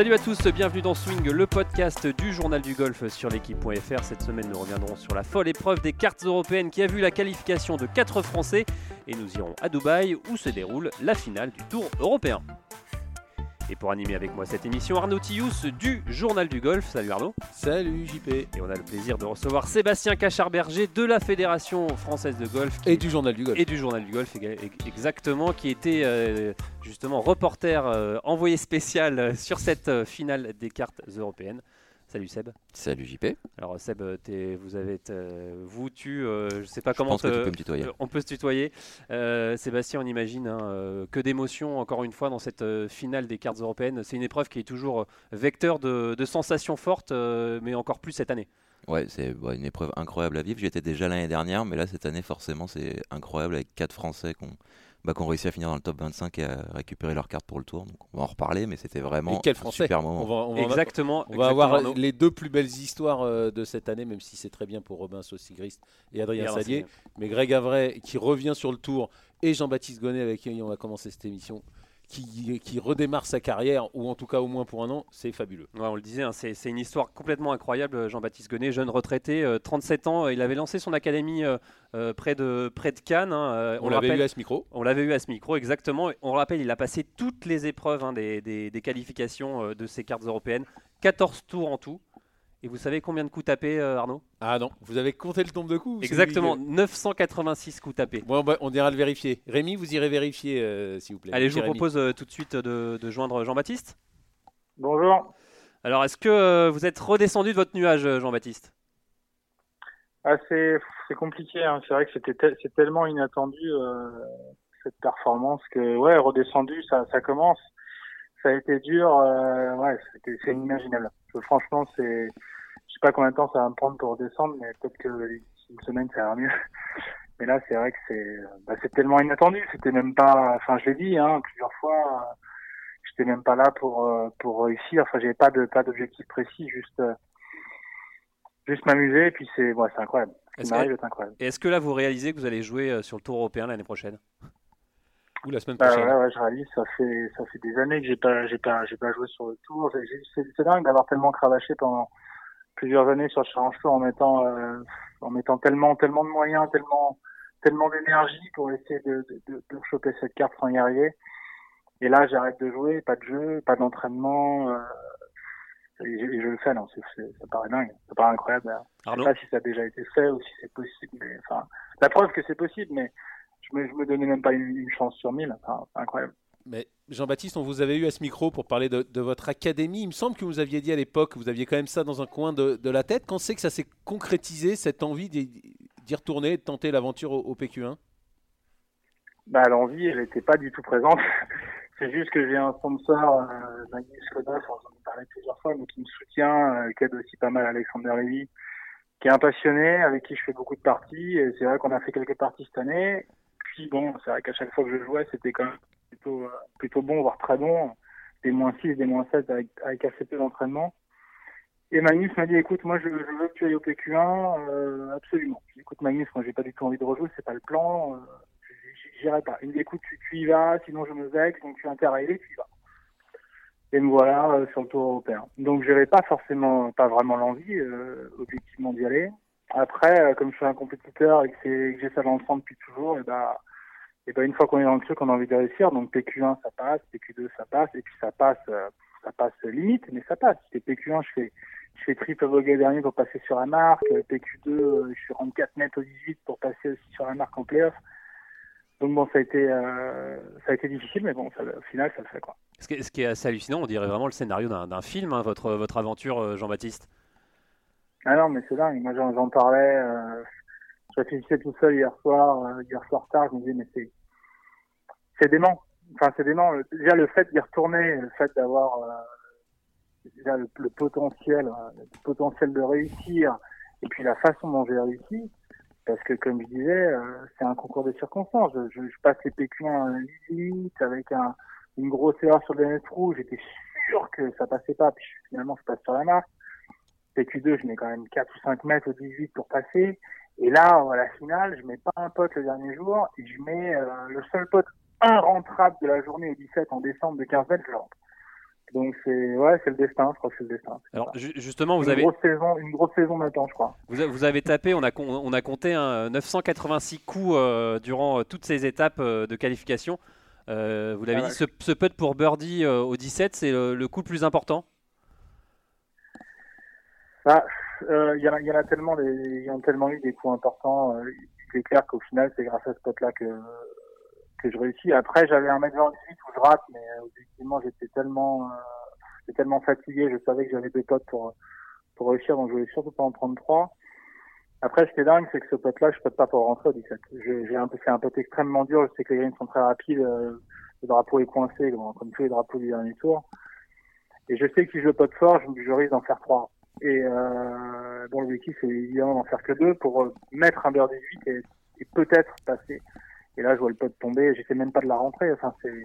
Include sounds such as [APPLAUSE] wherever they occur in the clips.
Salut à tous, bienvenue dans Swing, le podcast du journal du golf sur l'équipe.fr. Cette semaine, nous reviendrons sur la folle épreuve des cartes européennes qui a vu la qualification de 4 Français et nous irons à Dubaï où se déroule la finale du Tour européen. Et pour animer avec moi cette émission, Arnaud Tillous du Journal du Golf. Salut Arnaud. Salut JP. Et on a le plaisir de recevoir Sébastien Cacharberger de la Fédération Française de Golf. Et du Journal du Golf. Et du Journal du Golf, exactement, qui était euh, justement reporter euh, envoyé spécial euh, sur cette finale des cartes européennes. Salut Seb. Salut JP. Alors Seb, vous avez vous tu, je sais pas comment pense que tu peux me tutoyer. on peut se tutoyer. Sébastien, on imagine hein, que d'émotions encore une fois dans cette finale des cartes européennes. C'est une épreuve qui est toujours vecteur de, sensations fortes, mais encore plus cette année. Ouais, c'est une épreuve incroyable à vivre. J'y étais déjà l'année dernière, mais là cette année forcément c'est incroyable avec quatre Français qui ont bah, qui ont réussi à finir dans le top 25 et à récupérer leur carte pour le tour. Donc on va en reparler, mais c'était vraiment un super moment. On va, exactement. On va avoir les deux plus belles histoires euh, de cette année, même si c'est très bien pour Robin Saucigrist et Adrien Salier. Mais Greg Avray qui revient sur le tour et Jean-Baptiste Gonnet avec qui on va commencer cette émission qui, redémarre sa carrière, ou en tout cas au moins pour un an, c'est fabuleux. on le disait, hein, c'est une histoire complètement incroyable. Jean-Baptiste Gonnet, jeune retraité, 37 euh, ans, il avait lancé son académie euh, euh, près, de, près de Cannes. Hein, on, l'avait eu à ce micro. On l'avait eu à ce micro, exactement. On rappelle, il a passé toutes les épreuves hein, des, des, qualifications de ces cartes européennes, 14 tours en tout. Et vous savez combien de coups tapés, euh, Arnaud? Ah non, vous avez compté le nombre de coups Exactement, 986 coups tapés. Bon, bah, on ira le vérifier. Rémi, vous irez vérifier, euh, s'il vous plaît. Allez, je vous propose euh, tout de suite de, joindre Jean-Baptiste. Bonjour. Alors, est-ce que vous êtes redescendu de votre nuage, Jean-Baptiste? Ah, C'est compliqué. Hein. C'est vrai que c'était c'est tellement inattendu, cette performance, que, ouais, redescendu, ça, ça commence ça a été dur. Euh, ouais, c'est inimaginable. franchement, c'est, sais pas combien de temps ça va me prendre pour redescendre, mais peut-être que une semaine ça ira mieux. [LAUGHS] Mais là, c'est vrai que c'est, bah, c'est tellement inattendu. C'était même pas, enfin, je l'ai dit, hein, plusieurs fois. J'étais même pas là pour euh, pour réussir. Enfin, j'avais pas de pas d'objectif précis, juste juste m'amuser. Et puis c'est, ouais, c'est incroyable. Ce qui m'arrive est incroyable. Et est-ce que là, vous réalisez que vous allez jouer euh, sur le Tour européen l'année prochaine? Ou la semaine bah, prochaine? ouais, ouais, je réalise. Ça fait, ça fait des années que j'ai pas, j'ai pas, j'ai pas joué sur le tour. C'est dingue d'avoir tellement cravaché pendant plusieurs années sur Tour en mettant, euh, en mettant tellement, tellement de moyens, tellement, tellement d'énergie pour essayer de, de, de, choper cette carte sans y arriver. Et là, j'arrête de jouer, pas de jeu, pas d'entraînement. Euh, et, je, le fais, non, ça paraît dingue, ça paraît incroyable. Je sais pas si ça a déjà été fait ou si c'est possible. Mais, enfin, la preuve que c'est possible, mais je me, me donnais même pas une, chance sur mille. c'est incroyable. Mais Jean-Baptiste, on vous avait eu à ce micro pour parler de, votre académie. Il me semble que vous aviez dit à l'époque, vous aviez quand même ça dans un coin de, la tête. Quand c'est que ça s'est concrétisé, cette envie d'y retourner, de tenter l'aventure au, PQ1 bah, L'envie, elle n'était pas du tout présente. [LAUGHS] c'est juste que j'ai un sponsor, euh, Magnus Skoda, j'en ai parlé plusieurs fois, mais qui me soutient, euh, qui aide aussi pas mal Alexander Lévy, qui est un passionné, avec qui je fais beaucoup de parties. C'est vrai qu'on a fait quelques parties cette année bon, c'est vrai qu'à chaque fois que je jouais, c'était quand même plutôt, euh, plutôt bon, voire très bon. Des moins 6, des moins 7 avec, assez peu d'entraînement. Et Magnus m'a dit, écoute, moi, je, veux que tu ailles au PQ1, euh, absolument. Écoute, Magnus, moi, j'ai pas du tout envie de rejouer, c'est pas le plan, euh, j'irai pas. Il me dit, écoute, tu, y vas, sinon je me vexe, donc tu as intérêt à aller, tu y vas. Et me voilà euh, sur le tour européen. Donc, j'avais pas forcément, pas vraiment l'envie, euh, objectivement, d'y aller. Après, comme je suis un compétiteur et que, j'ai ça dans le sang depuis toujours, et bah, et ben une fois qu'on est dans le truc, on a envie de réussir. Donc PQ1 ça passe, PQ2 ça passe, et puis ça passe, euh, ça passe limite, mais ça passe. Et PQ1 je fais, je fais triple voguet dernier pour passer sur la marque. PQ2 euh, je suis rendu 4 mètres au 18 pour passer aussi sur la marque en playoff. Donc bon, ça a été, euh, ça a été difficile, mais bon, ça, au final, ça le fait quoi. Ce qui, est, ce qui est assez hallucinant, on dirait vraiment le scénario d'un film, hein, votre, votre aventure, Jean-Baptiste. Ah non, mais c'est dingue. Moi, j'en parlais. Euh, je réfléchissais tout seul hier soir, hier soir tard. Je me disais, mais c'est c'est dément. Enfin, c'est dément. Déjà, le fait d'y retourner, le fait d'avoir euh, déjà le, potentiel, euh, le potentiel de réussir, et puis la façon dont j'ai réussi, parce que comme je disais, euh, c'est un concours de circonstances. Je, je, passe les PQ1 limite avec un, une grosse erreur sur le dernier trou. J'étais sûr que ça passait pas, puis finalement je passe sur la marque. PQ2, je mets quand même 4 ou 5 mètres au 18 pour passer. Et là, à la finale, je mets pas un pote le dernier jour, et je mets le seul pote rentrable de la journée au 17 en décembre de 15 mètres, je rentre. Donc c'est ouais, c'est le destin, je crois que c'est le destin. Alors justement, vous une avez grosse saison, une grosse saison maintenant, je crois. Vous, vous avez tapé, on a on a compté 986 coups euh, durant euh, toutes ces étapes euh, de qualification. vous l'avez ah dit, ce, ce, putt pour birdie au 17, c'est le, coup le plus important? Ah, il y, y, en a tellement, il y a tellement eu des coups importants. c'est clair qu'au final, c'est grâce à ce putt-là que que je réussis. Après, j'avais un mètre 28 où je rate, mais euh, objectivement, j'étais tellement, euh, j'étais tellement fatigué, je savais que j'avais deux potes pour pour réussir, donc je voulais surtout pas en prendre trois. Après, ce qui est dingue, c'est que ce pote-là, je peux pas pour rentrer au 17. J'ai un c'est un pote extrêmement dur. Je sais que les games sont très rapides. Euh, le drapeau est coincé, comme tous les drapeaux du dernier tour. Et je sais que si je pote fort, je, je risque d'en faire trois. Et euh, bon, l'objectif, c'est évidemment d'en faire que deux pour mettre un beurre 18 et, et peut-être passer et là, je vois le pote tomber, j'essaie même pas de la rentrer. Enfin, c'est,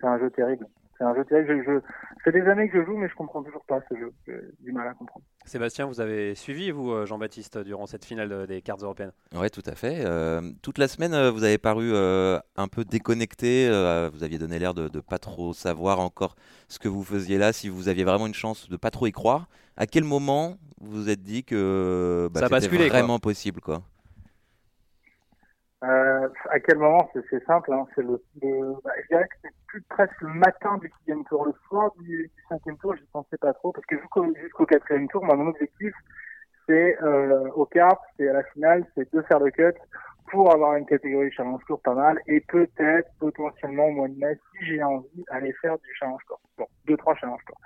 c'est un jeu terrible. C'est un jeu terrible. Je, C'est des années que je joue, mais je comprends toujours pas ce jeu. J'ai du mal à comprendre. Sébastien, vous avez suivi, vous, euh, Jean-Baptiste, durant cette finale des cartes européennes? Oui, tout à fait. Euh, toute la semaine, euh, vous avez paru un peu déconnecté. vous aviez donné l'air de ne pas trop savoir encore ce que vous faisiez là, si vous aviez vraiment une chance de pas trop y croire. À quel moment vous vous êtes dit que bah, c'était vraiment possible quoi? Euh, à quel moment C'est simple, hein, c'est le, bah, je dirais que c'est plus presque le matin du sixième tour, le soir du, cinquième tour, j'y pensais pas trop, parce que jusqu'au quatrième tour, mon objectif, c'est euh, au quart, c'est à la finale, c'est de faire le cut pour avoir une catégorie challenge tour pas mal, et peut-être potentiellement au mois de mai, si j'ai envie, aller faire du challenge tour. Bon, deux trois challenge tour.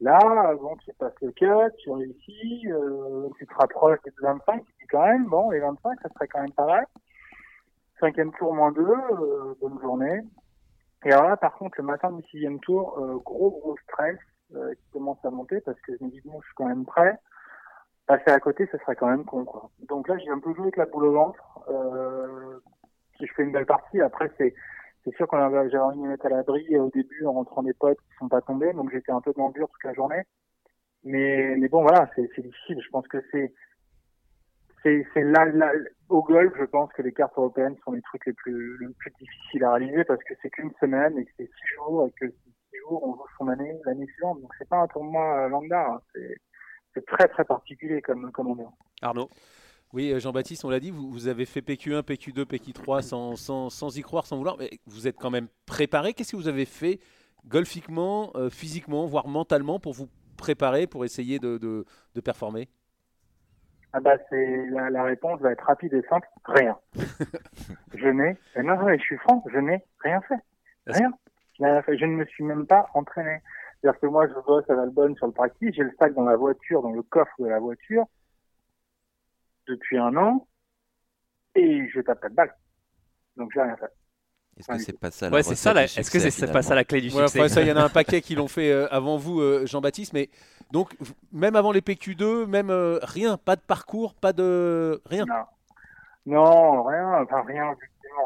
Là, bon, tu passes le cut, tu réussis, euh, tu te rapproches des 25, et quand même, bon, les 25, ça serait quand même pas mal. Cinquième tour moins deux, euh, bonne journée. Et alors là, par contre, le matin du sixième tour, euh, gros gros stress euh, qui commence à monter parce que je me dis bon, je suis quand même prêt. Passer à côté, ce serait quand même con quoi. Donc là, j'ai un peu joué avec la boule au ventre. si je fais une belle partie, après c'est c'est sûr qu'on avait envie de mettre à l'abri au début en rentrant des potes qui sont pas tombés, donc j'étais un peu dans le dur toute la journée. Mais mais bon voilà, c'est difficile. Je pense que c'est c'est là, là, au golf, je pense que les cartes européennes sont les trucs les plus, les plus difficiles à réaliser parce que c'est qu'une semaine et que c'est six jours et que six jours on joue son année l'année suivante. Donc c'est pas un tournoi lambda, hein. c'est très très particulier comme comme on est. Arnaud? Oui, euh, Jean-Baptiste, on l'a dit, vous, vous, avez fait PQ1, PQ2, PQ3 sans, sans, sans, y croire, sans vouloir, mais vous êtes quand même préparé. Qu'est-ce que vous avez fait golfiquement, euh, physiquement, voire mentalement pour vous préparer, pour essayer de, de, de performer? Ah bah c'est la, la, réponse va être rapide et simple. Rien. [LAUGHS] je n'ai non, non, je suis franc, je n'ai rien fait. Rien. Je ne me suis même pas entraîné. C'est-à-dire que moi, je bosse à l'Albonne sur le practice, j'ai le sac dans la voiture, dans le coffre de la voiture, depuis un an, et je tape pas de balle. Donc j'ai rien fait. Est-ce que c'est pas ça la ouais, c'est ça Est-ce que c'est pas ça la clé du succès? Ça, il y en a un paquet qui l'ont fait euh, avant vous, euh, Jean-Baptiste. Mais donc, même avant les PQ2, même euh, rien, pas de parcours, pas de rien. Non, non rien, enfin rien,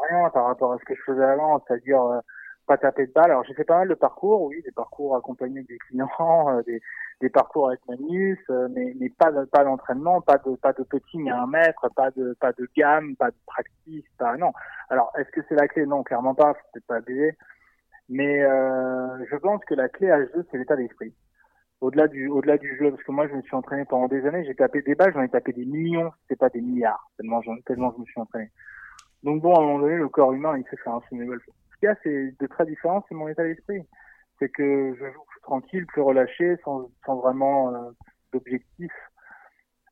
rien par rapport à ce que je faisais avant, c'est-à-dire pas taper de balle. Alors j'ai fait pas mal de parcours, oui, des parcours accompagnés des clients, des, des parcours avec Manus, euh, mais, mais pas pas d'entraînement, pas de pas de putting à un mètre, pas de pas de gamme, pas de practice, pas non. Alors est-ce que c'est la clé? Non, clairement pas. Faut peut-être pas abuser. Mais euh, je pense que la clé à ce jeu, c'est l'état d'esprit. Au-delà du au-delà du jeu, parce que moi je me suis entraîné pendant des années, j'ai tapé des balles, j'en ai tapé des millions, c'est pas des milliards, tellement tellement je me suis entraîné. Donc bon, à un moment donné, le corps humain, il sait faire un golf. Ce qu'il y a, c'est de très différent, c'est mon état d'esprit. C'est que je joue tranquille, plus relâché, sans, sans vraiment euh, d'objectif.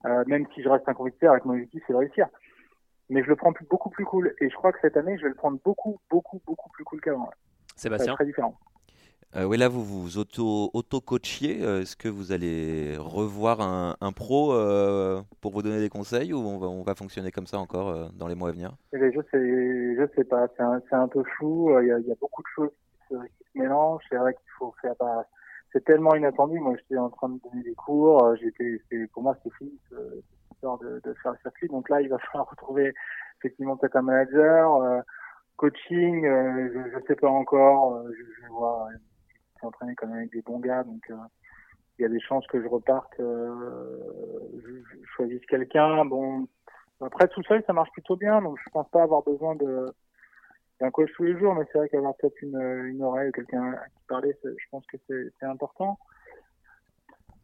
Euh, même si je reste un compétiteur avec mon objectif, c'est de réussir. Mais je le prends plus, beaucoup plus cool. Et je crois que cette année, je vais le prendre beaucoup, beaucoup, beaucoup plus cool qu'avant. Sébastien Très différent. Euh, oui, là, vous vous auto-coachiez. Est-ce que vous allez revoir un, un pro pour vous donner des conseils ou on va, on va fonctionner comme ça encore dans les mois à venir? Eh ben, Je je sais pas. C'est un, un, peu flou. Il y, a, il y, a, beaucoup de choses qui se, qui se mélangent. C'est vrai qu'il faut faire c'est tellement inattendu. Moi, j'étais en train de donner des cours. Euh, pour moi, c'était fini de, de, faire le circuit. Donc là, il va [LAUGHS] falloir retrouver effectivement peut-être un manager, euh, coaching. Euh, je, ne sais pas encore. je, je vois, entraîné quand même avec des bons gars, donc il y a des chances que je reparte, je, je, choisisse quelqu'un. Bon, après tout seul, ça marche plutôt bien, donc je pense pas avoir besoin de un coach tous les jours, mais c'est vrai qu'avoir peut-être une, oreille ou quelqu'un à qui parler, je pense que c'est important.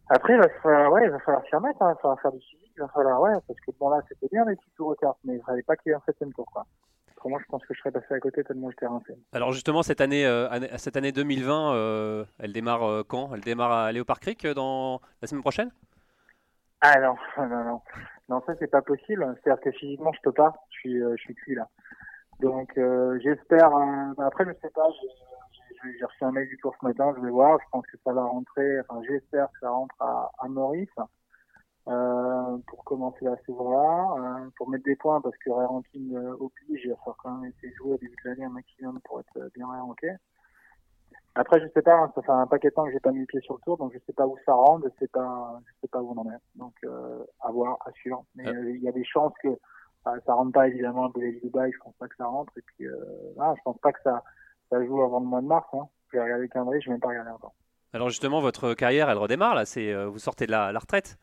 Après, il va falloir, ouais, il va falloir s'y remettre, hein, il va falloir faire du suivi, il va falloir, ouais, parce que bon là, c'était bien les petits tours au mais il fallait pas qu'il y ait un septième tour. Moi, je pense que je serais passé à côté tellement j'étais rincé. Alors justement, cette année, euh, cette année 2020, euh, elle démarre euh, quand? Elle démarre à Léopard Creek dans la semaine prochaine? Ah non, [LAUGHS] non, non. Non, ça, c'est pas possible. C'est-à-dire que physiquement, je peux pas. Je suis, je suis cuit là. Donc, j'espère... Bah, après, je sais pas, j'ai reçu un mail du tour ce matin, je vais voir. Je pense que ça va rentrer... Enfin, j'espère que ça rentre à, à Maurice. Euh, pour commencer la saison-là, euh, pour mettre des points parce que Ranking euh, oblige, il va falloir quand même essayer de jouer au début de l'année un maximum pour être euh, bien ranké. Après, je sais pas, hein, ça fait un paquet de temps que j'ai pas mis le pied sur le tour, donc je sais pas où ça rentre, je sais pas, je sais pas où on en est. Donc, à voir, à suivre. Mais il y a des chances que ça, ça rentre pas évidemment Boulet Dubaï, je pense pas que ça rentre. Et puis, ah, je pense pas que ça, ça joue avant le mois de mars. Hein. Je vais regarder le calendrier, je vais même pas regarder encore. Alors justement, votre carrière, elle redémarre là. C'est, vous sortez de la, la retraite.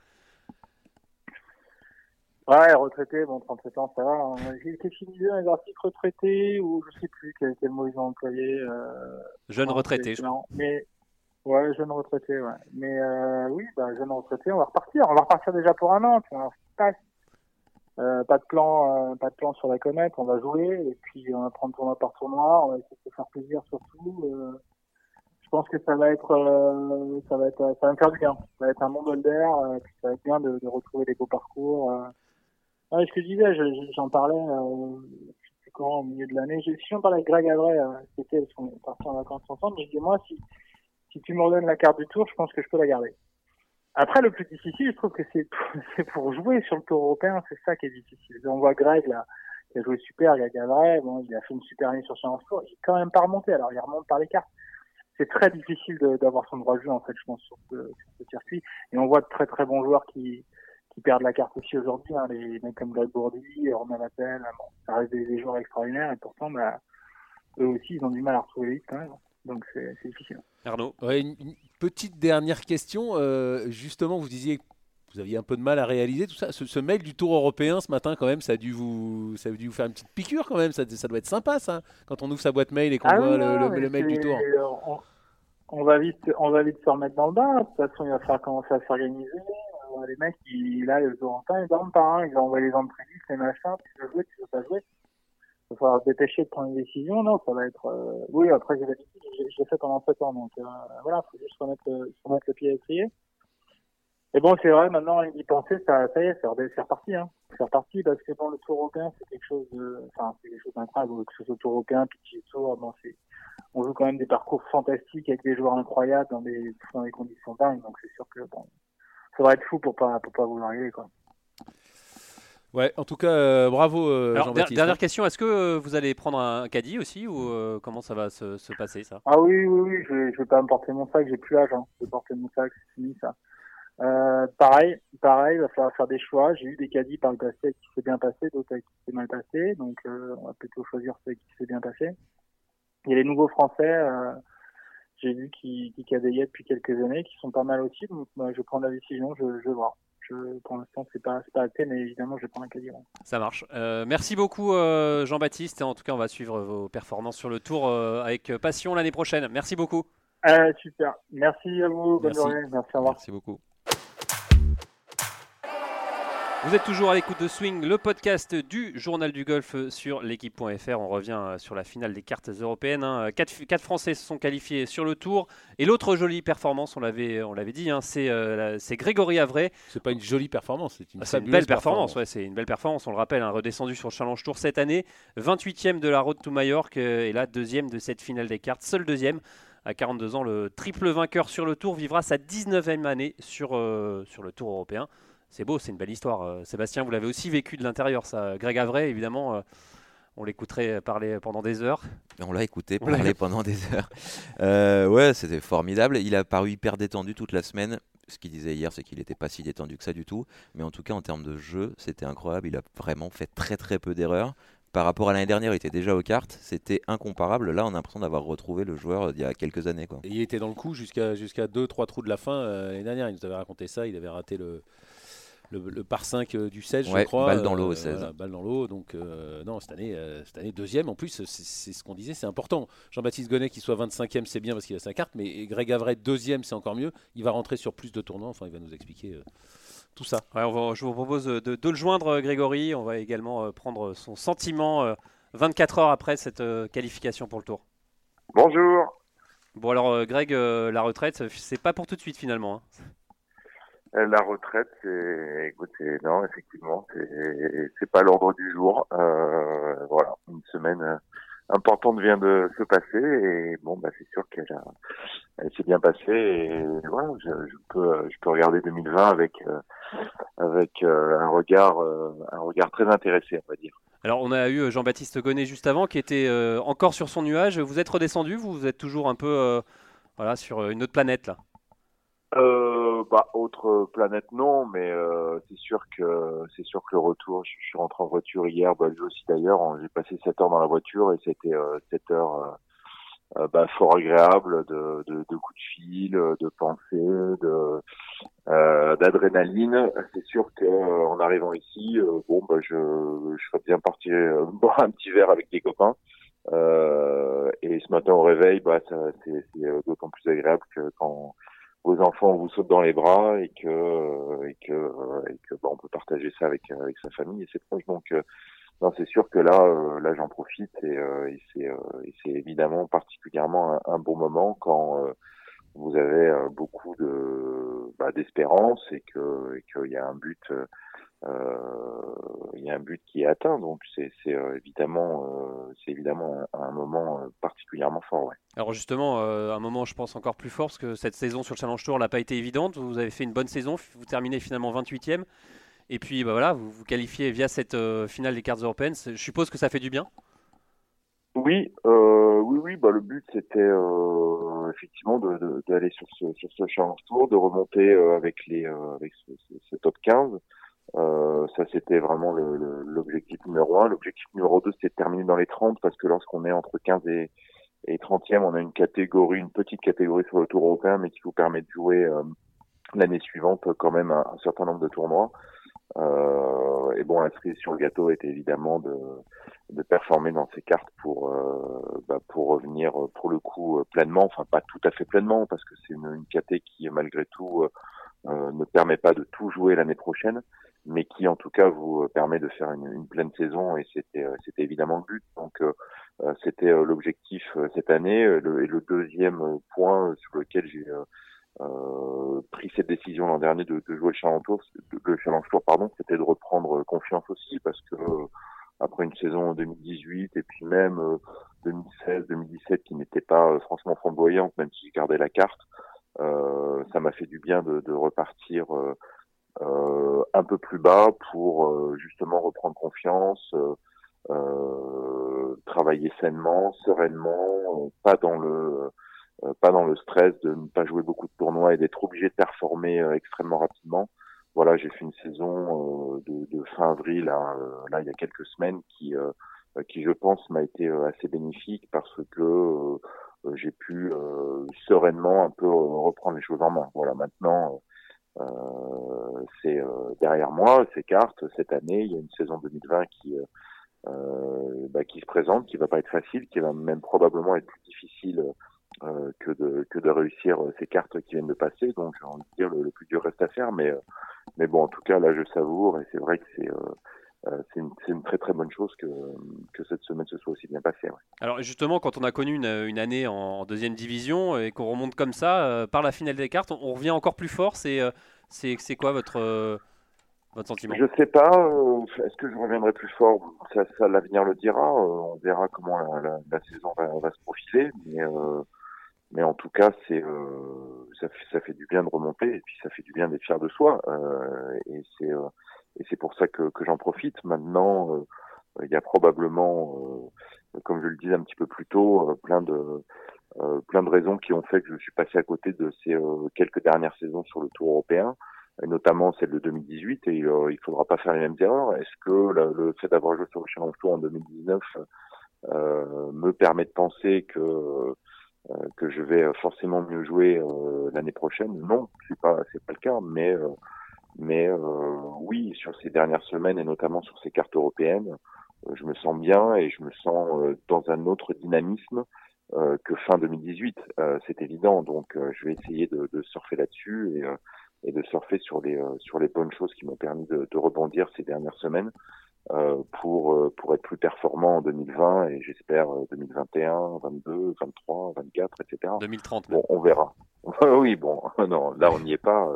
Ouais, retraité, bon, 37 ans, ça va. Hein. J'ai été fini un article retraité ou je sais plus quel, quel mot ils ont employé. Euh, jeune retraité, je crois. Mais, ouais, jeune retraité, ouais. Mais euh, oui, bah, jeune retraité, on va repartir. On va repartir déjà pour un an, puis on passe. Euh, pas de plan, euh, pas de plan sur la comète. On va jouer et puis on va prendre tournoi par tournoi. On va essayer de se faire plaisir surtout. Euh, je pense que ça va être, euh, ça va être, ça va me faire du bien. Ça va être un monde d'air. ça va être bien de, de retrouver des beaux parcours. Ouais, ce que je disais, j'en parlais euh, quand, au milieu de l'année. Si j'en parlais avec Greg Avray, euh, c'était parce qu'on est partis en vacances ensemble, je dis moi, si, si tu me redonnes la carte du tour, je pense que je peux la garder. Après, le plus difficile, je trouve que [LAUGHS] c'est pour jouer sur le tour européen, c'est ça qui est difficile. On voit Greg, là, qui a joué super, Greg Avray, bon, il a fait une super année sur Challenge Tour, il est quand même pas remonté, alors il remonte par les cartes. C'est très difficile d'avoir son droit de jeu, en fait, je pense, sur ce, sur ce circuit. Et on voit de très très bons joueurs qui, qui perdent la carte aussi aujourd'hui. Hein, les mecs comme Greg Bourdi, Romain Appel, bon, ça reste des, joueurs extraordinaires et pourtant, bah, eux aussi, ils ont du mal à retrouver vite quand même. Donc c'est difficile. Arnaud? Ouais, une, petite dernière question. Euh, justement, vous disiez que vous aviez un peu de mal à réaliser tout ça. Ce, mail du Tour européen ce matin, quand même, ça a dû vous, ça a dû vous faire une petite piqûre quand même. Ça, ça doit être sympa, ça, quand on ouvre sa boîte mail et qu'on ah voit le, le, mail du Tour. On, on, va vite, on va vite se remettre dans le bain. De toute façon, il va falloir commencer à s'organiser les mecs, ils, là, les Orentins, ils dorment pas, hein. ils envoyé les entreprises, les machins, tu veux jouer, tu veux pas jouer. Il va falloir se dépêcher de prendre une décision, non, ça va être, euh... oui, après, j'ai fait pendant 7 ans, donc, euh, voilà, faut juste remettre, remettre le pied à l'étrier. Et bon, c'est vrai, maintenant, y penser, ça, y est, c'est reparti, hein. C'est reparti parce que bon, le tour européen, c'est quelque chose de, enfin, c'est quelque chose d'incroyable, que ce soit le tour européen, puis tour, bon, c'est, on joue quand même des parcours fantastiques avec des joueurs incroyables dans des, dans des conditions dingues, donc c'est sûr que bon, faudrait être fou pour pas pour pas vouloir y aller quoi. Ouais, en tout cas, euh, bravo euh, Jean-Baptiste. Dernière hein. question, est-ce que euh, vous allez prendre un caddie aussi ou comment ça va se, se, passer ça? Ah oui, oui, oui, je, vais, je vais pas me porter mon sac, j'ai plus l'âge, hein. je vais porter mon sac, c'est fini ça. pareil, pareil, il va falloir faire des choix. J'ai eu des caddies par le passé qui s'est bien passé, d'autres qui s'est mal passé, donc on va plutôt choisir ceux qui s'est bien passé. Il y a les nouveaux Français j'ai vu qui, qui cadaillaient depuis quelques années, qui sont pas mal aussi. Donc, bah, je prends la décision, je, voir. Je, pour l'instant, c'est pas, pas acté, mais évidemment, je vais prendre un caddie. Ça marche. Euh, merci beaucoup, euh, Jean-Baptiste. En tout cas, on va suivre vos performances sur le tour euh, avec passion l'année prochaine. Merci beaucoup. super. Merci à vous. Bonne journée. Merci, au revoir. Merci beaucoup. Vous êtes toujours à l'écoute de Swing, le podcast du journal du golf sur l'équipe.fr. On revient euh, sur la finale des cartes européennes. Hein. Quatre, Français se sont qualifiés sur le tour. Et l'autre jolie performance, on l'avait, on l'avait dit, hein, euh, c'est, Grégory Avray. C'est pas une jolie performance, c'est une, ah, belle performance. Ouais, c'est une belle performance, on le rappelle, hein, redescendu sur le Challenge Tour cette année. 28e de la Road to Majorque euh, et là deuxième de cette finale des cartes. Seul deuxième à 42 ans, le triple vainqueur sur le tour vivra sa 19e année sur, sur le tour européen c'est beau, c'est une belle histoire. Euh, Sébastien, vous l'avez aussi vécu de l'intérieur, ça. Greg Avray, évidemment, euh, on l'écouterait parler pendant des heures. On l'a écouté parler pendant des heures. Euh, ouais, c'était formidable. Il a paru hyper détendu toute la semaine. Ce qu'il disait hier, c'est qu'il n'était pas si détendu que ça du tout. Mais en tout cas, en termes de jeu, c'était incroyable. Il a vraiment fait très très peu d'erreurs. Par rapport à l'année dernière, il était déjà aux cartes. C'était incomparable. Là, on a l'impression d'avoir retrouvé le joueur d'il y a quelques années. Quoi. il était dans le coup jusqu'à jusqu'à 2-3 trous de la fin l'année dernière. Il nous avait raconté ça. Il avait raté le, le, par 5 du 16, je crois. Balle dans l'eau, 16. balle dans l'eau. Donc, non, cette année, cette année, deuxième. En plus, c'est ce qu'on disait, c'est important. Jean-Baptiste Gonnet, qui soit 25e, c'est bien parce qu'il a sa carte. Mais Greg Avray, deuxième, c'est encore mieux. Il va rentrer sur plus de tournois. Enfin, il va nous expliquer tout ça. je vous propose de, le joindre, Grégory. On va également prendre son sentiment 24 heures après cette qualification pour le tour. Bonjour. Bon alors euh, Greg, euh, la retraite, c'est pas pour tout de suite finalement. Hein. Euh, la retraite, c'est, écoutez, non, effectivement, c'est pas l'ordre du jour. voilà, une semaine importante vient de se passer et bon, bah c'est sûr qu'elle elle s'est bien passée et voilà, je, peux, regarder 2020 avec avec un regard, un regard très intéressé, on va dire. Alors on a eu euh, Jean-Baptiste Gonnet juste avant qui était euh, encore sur son nuage. Vous êtes redescendu Vous, vous êtes toujours un peu euh, voilà, sur une autre planète là? Bah, autre planète non, mais c'est sûr que c'est sûr que le retour. Je, suis rentré en voiture hier, bah, aussi d'ailleurs. J'ai passé 7 heures dans la voiture et c'était 7 heures euh, bah, fort agréable de, de, de, coups de fil, de pensées, de euh, d'adrénaline. C'est sûr que euh, en arrivant ici, euh, bon, bah, je, je serais bien parti [LAUGHS] boire un petit verre avec des copains. et ce matin au réveil, bah, c'est d'autant plus agréable que quand vos enfants vous sautent dans les bras et que et que et que bah, on peut partager ça avec avec sa famille et ses proches. Donc non, c'est sûr que là, euh, là, j'en profite et, euh, euh, et c'est évidemment particulièrement un, bon moment quand vous avez beaucoup de bah, d'espérance et que qu'il y a un but, il y a un but qui est atteint. Donc c'est évidemment, c'est évidemment un, moment particulièrement fort. Ouais. Alors justement, un moment, je pense encore plus fort parce que cette saison sur le Challenge Tour n'a pas été évidente. Vous avez fait une bonne saison, vous terminez finalement 28e. Et puis bah voilà, vous vous qualifiez via cette euh, finale des cartes européennes. Je suppose que ça fait du bien. Oui, euh, oui, oui. Bah, le but c'était euh, effectivement d'aller sur ce sur ce challenge tour, de remonter avec les avec ce, top 15. Ça c'était vraiment l'objectif numéro un. L'objectif numéro deux c'était de terminer dans les 30 parce que lorsqu'on est entre 15 et, et 30e, on a une catégorie, une petite catégorie sur le tour européen, mais qui vous permet de jouer l'année suivante quand même un, certain nombre de tournois. Euh, et bon, la cerise sur le gâteau était évidemment de, de performer dans ces cartes pour euh, bah, pour revenir pour le coup pleinement, enfin pas tout à fait pleinement parce que c'est une, une KT qui malgré tout euh, ne permet pas de tout jouer l'année prochaine, mais qui en tout cas vous permet de faire une, une pleine saison et c'était c'était évidemment le but. Donc c'était l'objectif cette année. Le, et le deuxième point sur lequel j'ai euh, pris cette décision l'an dernier de, de, jouer le Challenge Tour, le Challenge Tour pardon, c'était de reprendre confiance aussi parce que euh, après une saison en 2018 et puis même 2016, euh, 2017 qui n'était pas franchement flamboyante, même si je gardais la carte, ça m'a fait du bien de, de repartir un peu plus bas pour justement reprendre confiance. travailler sainement, sereinement, pas dans le euh, pas dans le stress de ne pas jouer beaucoup de tournois et d'être obligé de performer euh, extrêmement rapidement. Voilà, j'ai fait une saison euh, de, de, fin avril là, là il y a quelques semaines qui qui je pense m'a été assez bénéfique parce que j'ai pu sereinement un peu reprendre les choses en main. Voilà, maintenant euh, c'est derrière moi, ces cartes. Cette année, il y a une saison 2020 qui euh, bah, qui se présente, qui va pas être facile, qui va même probablement être plus difficile euh, que, de, que de réussir euh, ces cartes qui viennent de passer. Donc, j'ai envie de dire, le, plus dur reste à faire. Mais, euh, mais bon, en tout cas, là, je savoure et c'est vrai que c'est. C'est une, une, très très bonne chose que, que cette semaine se soit aussi bien passée. Alors justement, quand on a connu une, une année en, deuxième division et qu'on remonte comme ça par la finale des cartes, on, revient encore plus fort. C'est c'est quoi votre votre sentiment? Je sais pas. Est-ce que je reviendrai plus fort? Ça, ça l'avenir le dira. on verra comment la, la, saison va, va, se profiler. Mais mais en tout cas, c'est euh, ça, fait, ça fait du bien de remonter et puis ça fait du bien d'être fier de soi. Euh, et c'est euh, et c'est pour ça que, que j'en profite. Maintenant, euh, il y a probablement, euh, comme je le disais un petit peu plus tôt, plein de plein de raisons qui ont fait que je suis passé à côté de ces quelques dernières saisons sur le Tour européen, notamment celle de 2018. Et il, faudra pas faire les mêmes erreurs. Est-ce que le fait d'avoir joué sur le Challenge Tour en 2019 me permet de penser que euh, que je vais forcément mieux jouer euh, l'année prochaine? Non, c'est pas c'est pas le cas, mais euh, Mais oui, sur ces dernières semaines et notamment sur ces cartes européennes, je me sens bien et je me sens dans un autre dynamisme que fin 2018. c'est évident, donc je vais essayer de, de surfer là-dessus et et de surfer sur les euh, sur les bonnes choses qui m'ont permis de, de, rebondir ces dernières semaines euh, pour euh, pour être plus performant en 2020 et j'espère 2021, 22, 23, 24, etc. 2030. Bon, on verra. Oui, bon, [LAUGHS] non, là on n'y est pas.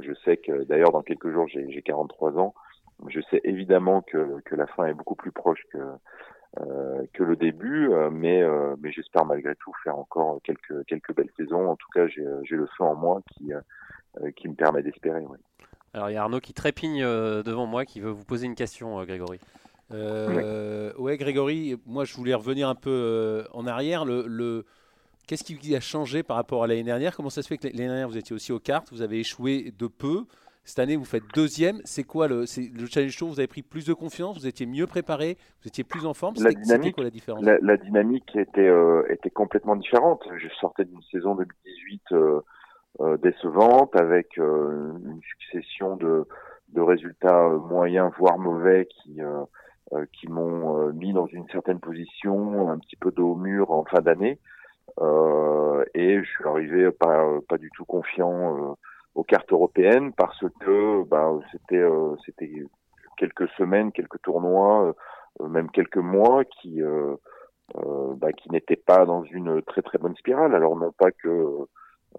Je sais que d'ailleurs dans quelques jours j'ai 43 ans. Je sais évidemment que que la fin est beaucoup plus proche que euh, que le début, mais mais j'espère malgré tout faire encore quelques quelques belles saisons. En tout cas, j'ai le feu en moi qui euh, qui me permet d'espérer. Alors il y a Arnaud qui trépigne euh, devant moi, qui veut vous poser une question, euh, Grégory. Euh, ouais. Grégory, moi je voulais revenir un peu en arrière. Le, Qu'est-ce qui a changé par rapport à l'année dernière? Comment ça se fait que l'année dernière vous étiez aussi aux cartes, vous avez échoué de peu cette année, vous faites deuxième. C'est quoi le, le Challenge Tour Vous avez pris plus de confiance, vous étiez mieux préparé, vous étiez plus en forme. La dynamique, quoi la différence? la, dynamique était, était complètement différente. Je sortais d'une saison 2018 euh, décevante, avec euh, une succession de, de résultats euh, moyens, voire mauvais, qui, qui m'ont mis dans une certaine position, un petit peu de haut mur en fin d'année. Et je suis arrivé pas, pas du tout confiant aux cartes européennes parce que bah, c'était c'était quelques semaines, quelques tournois, même quelques mois qui bah, qui n'étaient pas dans une très très bonne spirale. Alors non pas que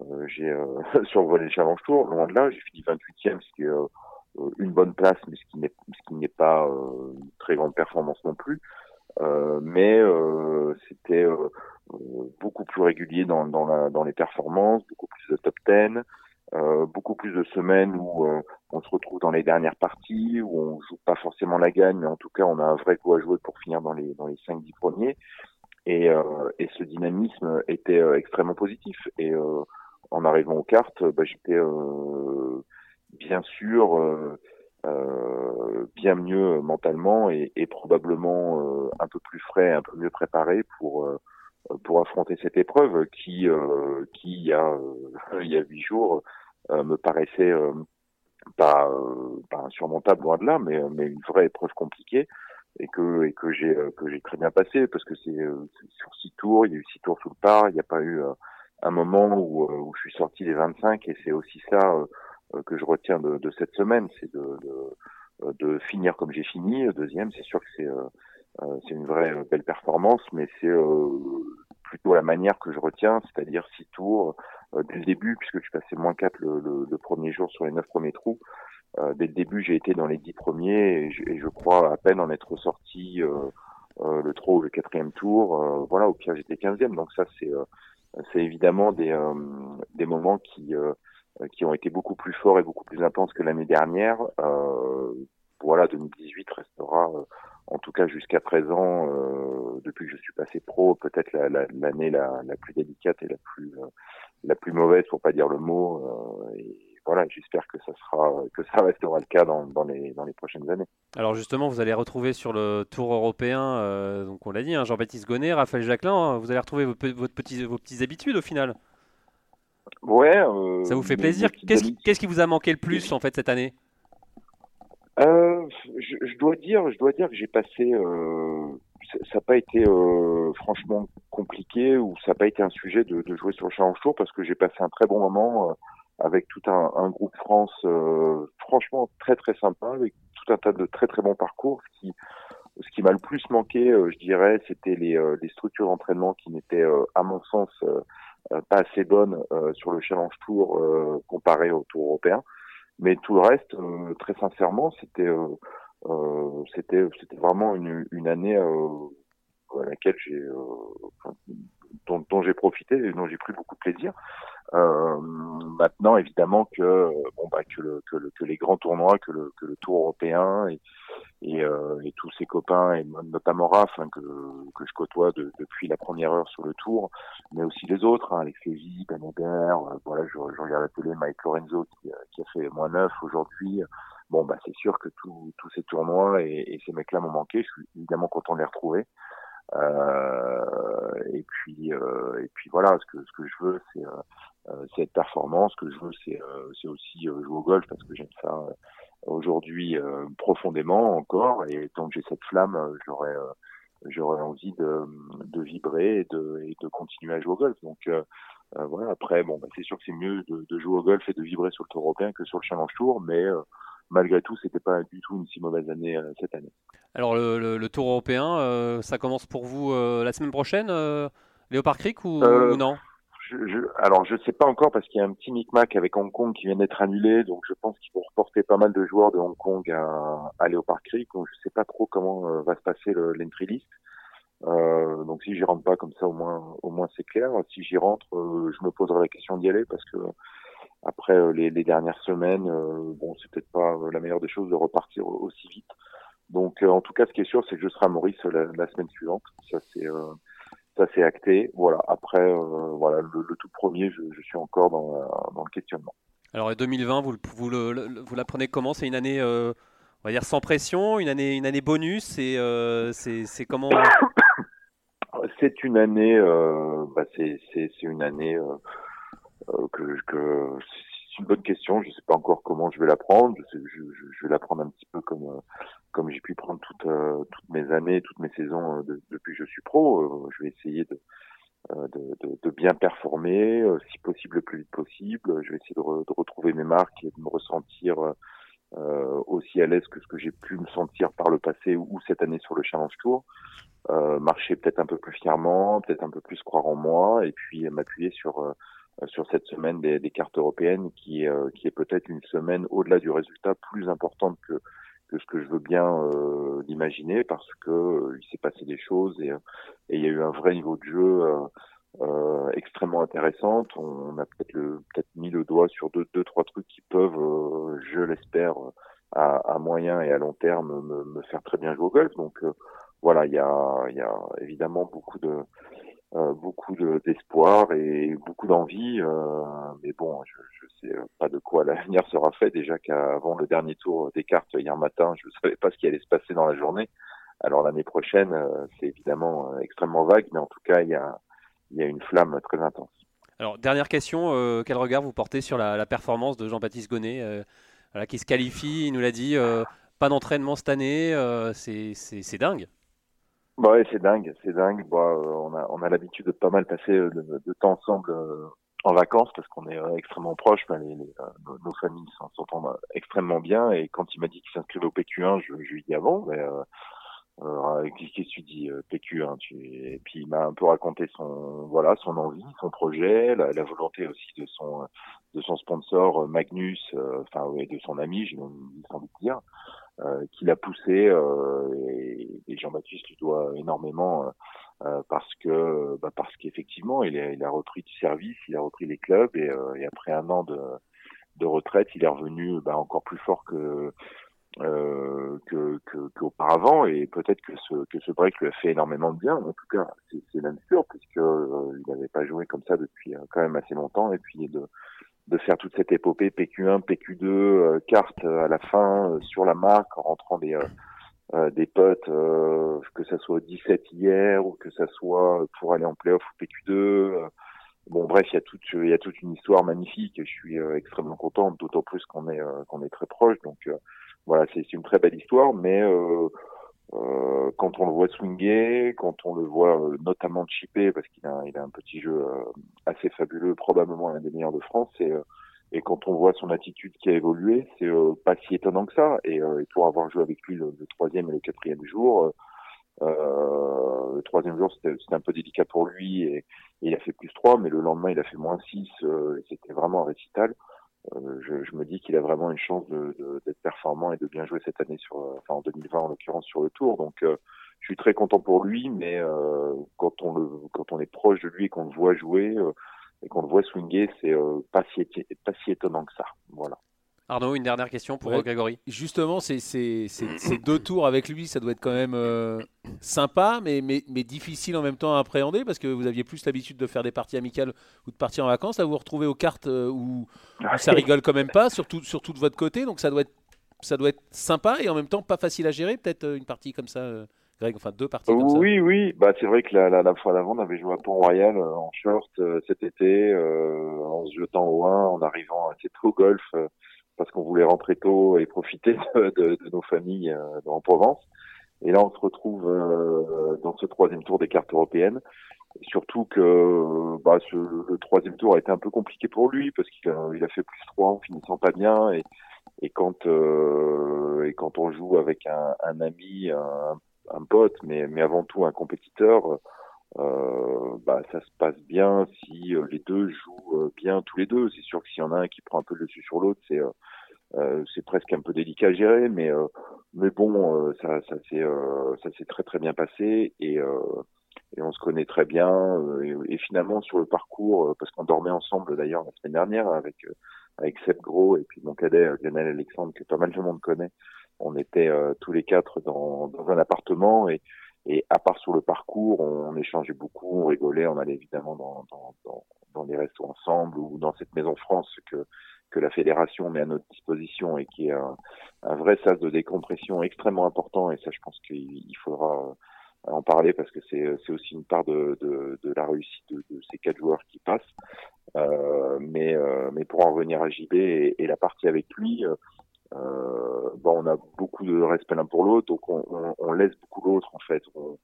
euh, j'ai euh, [LAUGHS] survolé le Challenge Tour, loin de là, j'ai fini 28e, ce qui est euh, une bonne place, mais ce qui n'est ce qui n'est pas une très grande performance non plus. mais c'était beaucoup plus régulier dans, dans, les performances, beaucoup plus de top 10, euh, beaucoup plus de semaines où on se retrouve dans les dernières parties, où on joue pas forcément la gagne, mais en tout cas on a un vrai coup à jouer pour finir dans les dans les 5-10 premiers. Et, et ce dynamisme était extrêmement positif. Et en arrivant aux cartes, bah, j'étais euh, bien sûr euh, euh, bien mieux mentalement et, probablement un peu plus frais, un peu mieux préparé pour pour affronter cette épreuve qui qui il y a [LAUGHS] il y a huit jours me paraissait pas, pas insurmontable loin de là, mais mais une vraie épreuve compliquée et que et que j'ai que j'ai très bien passé parce que c'est sur six tours, il y a eu six tours sous le par, il n'y a pas eu un moment où, euh, où, je suis sorti des 25 et c'est aussi ça euh, que je retiens de, de cette semaine, c'est de, de, de, finir comme j'ai fini. Deuxième, c'est sûr que c'est euh, c'est une vraie belle performance, mais c'est plutôt la manière que je retiens, c'est-à-dire six tours dès le début, puisque je passais moins 4 le, le, premier jour sur les neuf premiers trous. dès le début, j'ai été dans les dix premiers et je, et je, crois à peine en être sorti le 3 ou le quatrième tour. voilà, au pire, j'étais quinzième. Donc ça, c'est c'est évidemment des, euh, des moments qui, euh, qui ont été beaucoup plus forts et beaucoup plus intenses que l'année dernière. Euh, voilà, 2018 restera, en tout cas jusqu'à présent, depuis que je suis passé pro, peut-être l'année la, la, plus délicate et la plus, la plus mauvaise, pour pas dire le mot. et, voilà, j'espère que ça sera, que ça restera le cas dans, dans, les, dans les prochaines années. Alors justement, vous allez retrouver sur le Tour européen, euh, donc on l'a dit, hein, Jean-Baptiste Gonnet, Raphaël Jacquelin, hein, vous allez retrouver vos, votre petit, vos petites habitudes au final. Ouais. Euh, ça vous fait plaisir. Qu'est-ce qui, vous a manqué le plus en fait cette année? Euh, je, je, dois dire, je dois dire que j'ai passé. Euh, ça n'a pas été euh, franchement compliqué ou ça n'a pas été un sujet de, de, jouer sur le Challenge Tour parce que j'ai passé un très bon moment euh, avec tout un, un groupe France euh, franchement très très sympa, avec tout un tas de très très bons parcours. Ce qui, ce qui m'a le plus manqué, euh, je dirais, c'était les, euh, les structures d'entraînement qui n'étaient, à mon sens, pas assez bonnes sur le Challenge Tour comparé au Tour européen. Mais tout le reste, très sincèrement, c'était c'était c'était vraiment une, une année à laquelle j'ai dont, dont j'ai profité et dont j'ai pris beaucoup de plaisir. Euh, maintenant, évidemment que bon bah que, le, que, le, que les grands tournois, que le, que le Tour européen et, et, euh, et tous ses copains et notamment Raph hein, que, que je côtoie de, depuis la première heure sur le Tour, mais aussi les autres, hein, Alex Lévy, Ben euh, voilà, je, je, regarde la télé, Mike Lorenzo qui, euh, qui a fait moins neuf aujourd'hui. Bon bah c'est sûr que tous ces tournois et, et ces mecs-là m'ont manqué. Je suis évidemment content de les retrouver. Euh, et puis euh, et puis voilà, ce que ce que je veux, c'est cette performance. Ce que je veux, c'est c'est aussi jouer au golf parce que j'aime ça aujourd'hui profondément encore. Et tant que j'ai cette flamme, j'aurais j'aurais envie de, de vibrer et de, et de continuer à jouer au golf. Donc voilà. Après, bon, bah, c'est sûr que c'est mieux de, de, jouer au golf et de vibrer sur le Tour européen que sur le Challenge Tour, mais malgré tout, c'était pas du tout une si mauvaise année cette année. Alors le, Tour européen, ça commence pour vous la semaine prochaine, Léopard Creek ou, ou non? je, alors je ne sais pas encore parce qu'il y a un petit micmac avec Hong Kong qui vient d'être annulé, donc je pense qu'ils vont reporter pas mal de joueurs de Hong Kong à, à Leopard Creek. Donc je ne sais pas trop comment euh, va se passer l'entry list. Euh, donc si j'y rentre pas comme ça, au moins, au moins c'est clair. Si j'y rentre, euh, je me poserai la question d'y aller parce que après euh, les, les, dernières semaines, bon, c'est peut-être pas la meilleure des choses de repartir aussi vite. Donc en tout cas, ce qui est sûr, c'est que je serai à Maurice la, la semaine suivante. Ça c'est ça c'est acté. Voilà. Après, euh, voilà, le, tout premier, je, je, suis encore dans, dans le questionnement. Alors 2020, vous, vous, le, vous la prenez comment? C'est une année, euh, on va dire sans pression, une année, une année bonus. Et euh, c'est comment? [COUGHS] C'est une année, euh, bah c'est une année que, que c'est une bonne question. Je ne sais pas encore comment je vais la prendre. Je, je, je, vais la prendre un petit peu comme comme j'ai pu prendre toutes euh, toutes mes années, toutes mes saisons euh, depuis que je suis pro. Euh, je vais essayer de de, de, de, bien performer, si possible le plus vite possible. Je vais essayer de, de retrouver mes marques et de me ressentir euh, aussi à l'aise que ce que j'ai pu me sentir par le passé ou, cette année sur le Challenge Tour. Euh, marcher peut-être un peu plus fièrement, peut-être un peu plus croire en moi, et puis m'appuyer sur sur cette semaine des, des cartes européennes qui, qui est peut-être une semaine au-delà du résultat plus importante que que ce que je veux bien euh, l'imaginer parce que euh, il s'est passé des choses et, et, il y a eu un vrai niveau de jeu euh, extrêmement intéressant. On a peut-être peut-être mis le doigt sur deux, deux trois trucs qui peuvent, je l'espère, à, à, moyen et à long terme me, me, faire très bien jouer au golf. Donc voilà, il y a, il y a évidemment beaucoup de euh, beaucoup d'espoir et beaucoup d'envie. Euh, mais bon, je, je sais pas de quoi [LAUGHS] l'avenir sera fait. Déjà qu'avant le dernier tour des cartes hier matin, je ne [LAUGHS] savais pas ce qui allait se passer dans la journée. Alors l'année prochaine, euh, c'est évidemment extrêmement vague, mais en tout cas, il y a, une flamme très intense. Alors dernière question, quel regard vous portez sur la, performance de Jean-Baptiste Gonnet, qui se qualifie, il nous l'a dit, pas d'entraînement cette année, c'est dingue. Bah ouais, c'est dingue, c'est dingue. Bah, euh, on a on a l'habitude de pas mal passer euh, de, temps ensemble euh, en vacances parce qu'on est extrêmement proches. Bah, les, nos, familles s'entendent extrêmement bien. Et quand il m'a dit qu'il s'inscrivait au PQ1, je, je lui ai dit avant, mais euh, qu'est-ce que tu dis PQ1 tu... Et puis il m'a un peu raconté son voilà son envie, son projet, la, la volonté aussi de son de son sponsor Magnus, enfin ouais, de son ami, j'ai envie de dire. Euh, qui l'a poussé euh, et, et Jean-Baptiste lui doit énormément euh, parce que bah parce qu'effectivement il a, il a repris du service, il a repris les clubs et, et après un an de, de retraite, il est revenu bah, encore plus fort que euh, qu'auparavant et peut-être que ce que ce break lui a fait énormément de bien. En tout cas, c'est même sûr puisque euh, il n'avait pas joué comme ça depuis quand même assez longtemps et puis de de faire toute cette épopée PQ1, PQ2, euh, carte euh, à la fin euh, sur la marque en rentrant des des potes, que ça soit 17 hier ou que ça soit pour aller en playoff ou PQ2. Bon, bref, il y a toute, il y a toute une histoire magnifique. Je suis extrêmement content, d'autant plus qu'on est qu'on est très proche. Donc voilà, c'est une très belle histoire, mais euh, quand on le voit swinguer, quand on le voit euh, notamment chipper, parce qu'il a, il a un petit jeu euh, assez fabuleux, probablement l'un des meilleurs de France, et, et quand on voit son attitude qui a évolué, c'est pas si étonnant que ça. Et, et, pour avoir joué avec lui le, troisième et le quatrième jour, le troisième jour c'était un peu délicat pour lui et, et, il a fait plus 3, mais le lendemain il a fait moins 6, c'était vraiment un récital. Euh, je, je, me dis qu'il a vraiment une chance d'être de, d'être performant et de bien jouer cette année sur, euh, enfin en 2020 en l'occurrence sur le Tour. Donc euh, je suis très content pour lui, mais euh, quand on le, quand on est proche de lui et qu'on le voit jouer et qu'on le voit swinger, c'est pas si pas si étonnant que ça. Voilà. Arnaud, une dernière question pour Grégory. Justement, ces, ces, deux tours avec lui, ça doit être quand même euh, sympa, mais, mais, mais, difficile en même temps à appréhender parce que vous aviez plus l'habitude de faire des parties amicales ou de partir en vacances. Là, vous vous retrouvez aux cartes euh, où, ça rigole quand même pas, surtout, surtout de votre côté. Donc ça doit, être, ça doit être sympa et en même temps pas facile à gérer, peut-être euh, une partie comme ça Greg, enfin deux parties comme ça. Oui, oui. Bah, c'est vrai que la, la, fois d'avant, on avait joué à Pont-Royal en short cet été, en se jetant au 1, en arrivant assez tôt au golf, parce qu'on voulait rentrer tôt et profiter de, de, de nos familles en Provence. Et là, on se retrouve dans ce troisième tour des cartes européennes surtout que bah, ce, le troisième tour a été un peu compliqué pour lui parce qu'il a, il a fait plus 3 en finissant pas bien et, et quand euh, et quand on joue avec un, un ami, un, un, pote, mais, mais avant tout un compétiteur, euh, bah, ça se passe bien si euh, les deux jouent euh, bien tous les deux. C'est sûr que s'il y en a un qui prend un peu le dessus sur l'autre, c'est euh, c'est presque un peu délicat à gérer, mais mais bon, ça ça s'est ça s'est très très bien passé et et on se connaît très bien. Euh, et, finalement, sur le parcours, euh, parce qu'on dormait ensemble d'ailleurs la semaine dernière avec euh, avec Seb Gros et puis mon cadet Lionel Alexandre que pas mal de monde connaît. On était tous les quatre dans, dans un appartement et, et à part sur le parcours, on, échangeait beaucoup, on rigolait, on allait évidemment dans, dans, dans, dans des restos ensemble ou dans cette maison France que que la fédération met à notre disposition et qui est un, un vrai sas de décompression extrêmement important. Et ça, je pense qu'il faudra en parler parce que c'est aussi une part de, de, de la réussite de, de, ces quatre joueurs qui passent. Euh, mais, euh, mais pour en revenir à JB et, et la partie avec lui, euh, bon, on a beaucoup de respect l'un pour l'autre, donc on, on, on, laisse beaucoup l'autre en fait. On,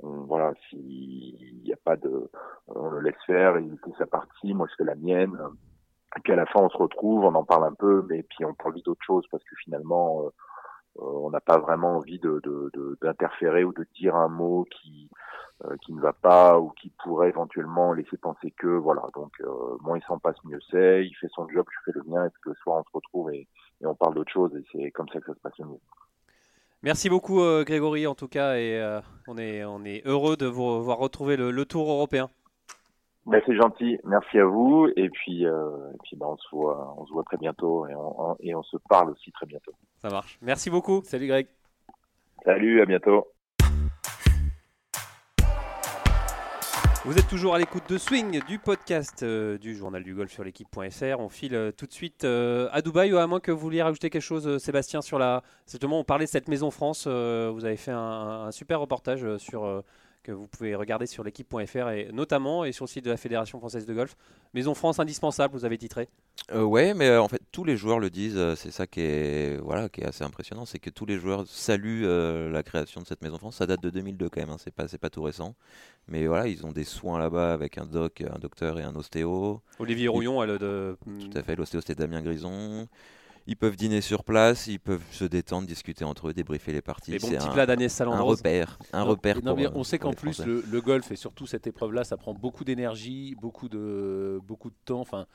voilà, s'il n'y a pas de, on le laisse faire, il fait sa partie, moi je fais la mienne. Et puis à la fin on se retrouve, on en parle un peu, mais puis on parle d'autres choses parce que finalement euh, on n'a pas vraiment envie de, d'interférer de, ou de dire un mot qui euh, qui ne va pas ou qui pourrait éventuellement laisser penser que voilà donc euh, moins il s'en passe mieux c'est il fait son job je fais le mien et puis le soir on se retrouve et, et on parle d'autre chose et c'est comme ça que ça se passe mieux Merci beaucoup Grégory en tout cas et on est on est heureux de vous voir retrouver le tour européen. Ben, c'est gentil, merci à vous. Et puis, euh, et puis ben, on, se voit, on se voit très bientôt et on, et on se parle aussi très bientôt. Ça marche. Merci beaucoup. Salut Greg. Salut, à bientôt. Vous êtes toujours à l'écoute de Swing, du podcast euh, du journal du golf sur l'équipe.fr. On file euh, tout de suite euh, à Dubaï, ou à moins que vous vouliez rajouter quelque chose, Sébastien, sur la. Justement, on parlait de cette maison France. vous avez fait un, un super reportage sur que vous pouvez regarder sur l'équipe.fr et notamment et sur le site de la Fédération française de golf. Maison France indispensable, vous avez titré. Euh, ouais, mais euh, en fait tous les joueurs le disent. Euh, c'est ça qui est voilà qui est assez impressionnant, c'est que tous les joueurs saluent la création de cette Maison France. Ça date de 2002 quand même, hein, c'est pas c'est pas tout récent. Mais voilà, ils ont des soins là-bas avec un doc, un docteur et un ostéo. Olivier Rouillon, elle de. Tout à fait, l'ostéo c'était Damien Grison. Ils peuvent dîner sur place, ils peuvent se détendre, discuter entre eux, débriefer les parties. C'est un, un repère, un repère. pour, on sait qu'en plus le, golf et surtout cette épreuve-là, ça prend beaucoup d'énergie, beaucoup de beaucoup de temps. Enfin,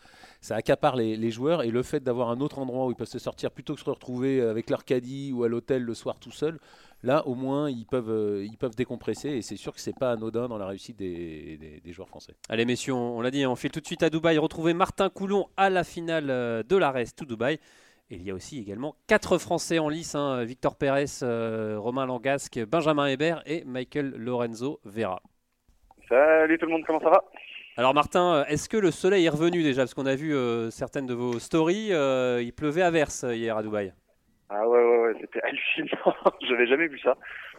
ça accapare les, joueurs et le fait d'avoir un autre endroit où ils peuvent se sortir plutôt que se retrouver avec leur caddie ou à l'hôtel le soir tout seul, là au moins ils peuvent euh, ils peuvent décompresser et c'est sûr que c'est pas anodin dans la réussite des, des, joueurs français. Allez messieurs, on, l'a dit, on file tout de suite à Dubaï retrouver Martin Coulon à la finale euh, de la Reste tout Dubaï. Et il y a aussi également quatre Français en lice hein, Victor Pérez, euh, Romain Langasque, Benjamin Hébert et Michael Lorenzo Vera. Salut tout le monde, comment ça va? Alors Martin, euh, est-ce que le soleil est revenu déjà? Parce qu'on a vu euh, certaines de vos stories, il pleuvait à verse hier à Dubaï. Ah ouais, ouais, ouais c'était [LAUGHS] hallucinant. J'avais jamais vu ça.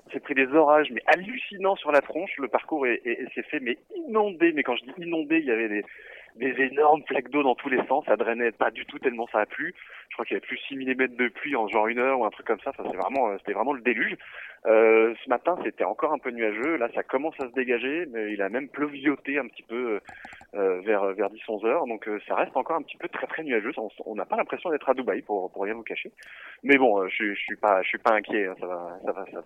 On s'est pris des orages, mais hallucinants sur la tronche. Le parcours s'est fait, mais inondé. Mais quand je dis inondé, il y avait des, des énormes flaques d'eau dans tous les sens. Ça drainait pas du tout tellement ça a plu. Je crois qu'il y avait plus 6 mm de pluie en genre une heure ou un truc comme ça. ça c'est vraiment, euh, c'était vraiment le déluge. Euh, ce matin, c'était encore un peu nuageux. Là, ça commence à se dégager, mais il a même pleuvioté un petit peu euh, vers vers 10-11 heures. Donc, euh, ça reste encore un petit peu très très nuageux. On n'a pas l'impression d'être à Dubaï pour pour rien vous cacher. Mais bon, je, je suis pas je suis pas inquiet. Hein. Ça va ça va ça,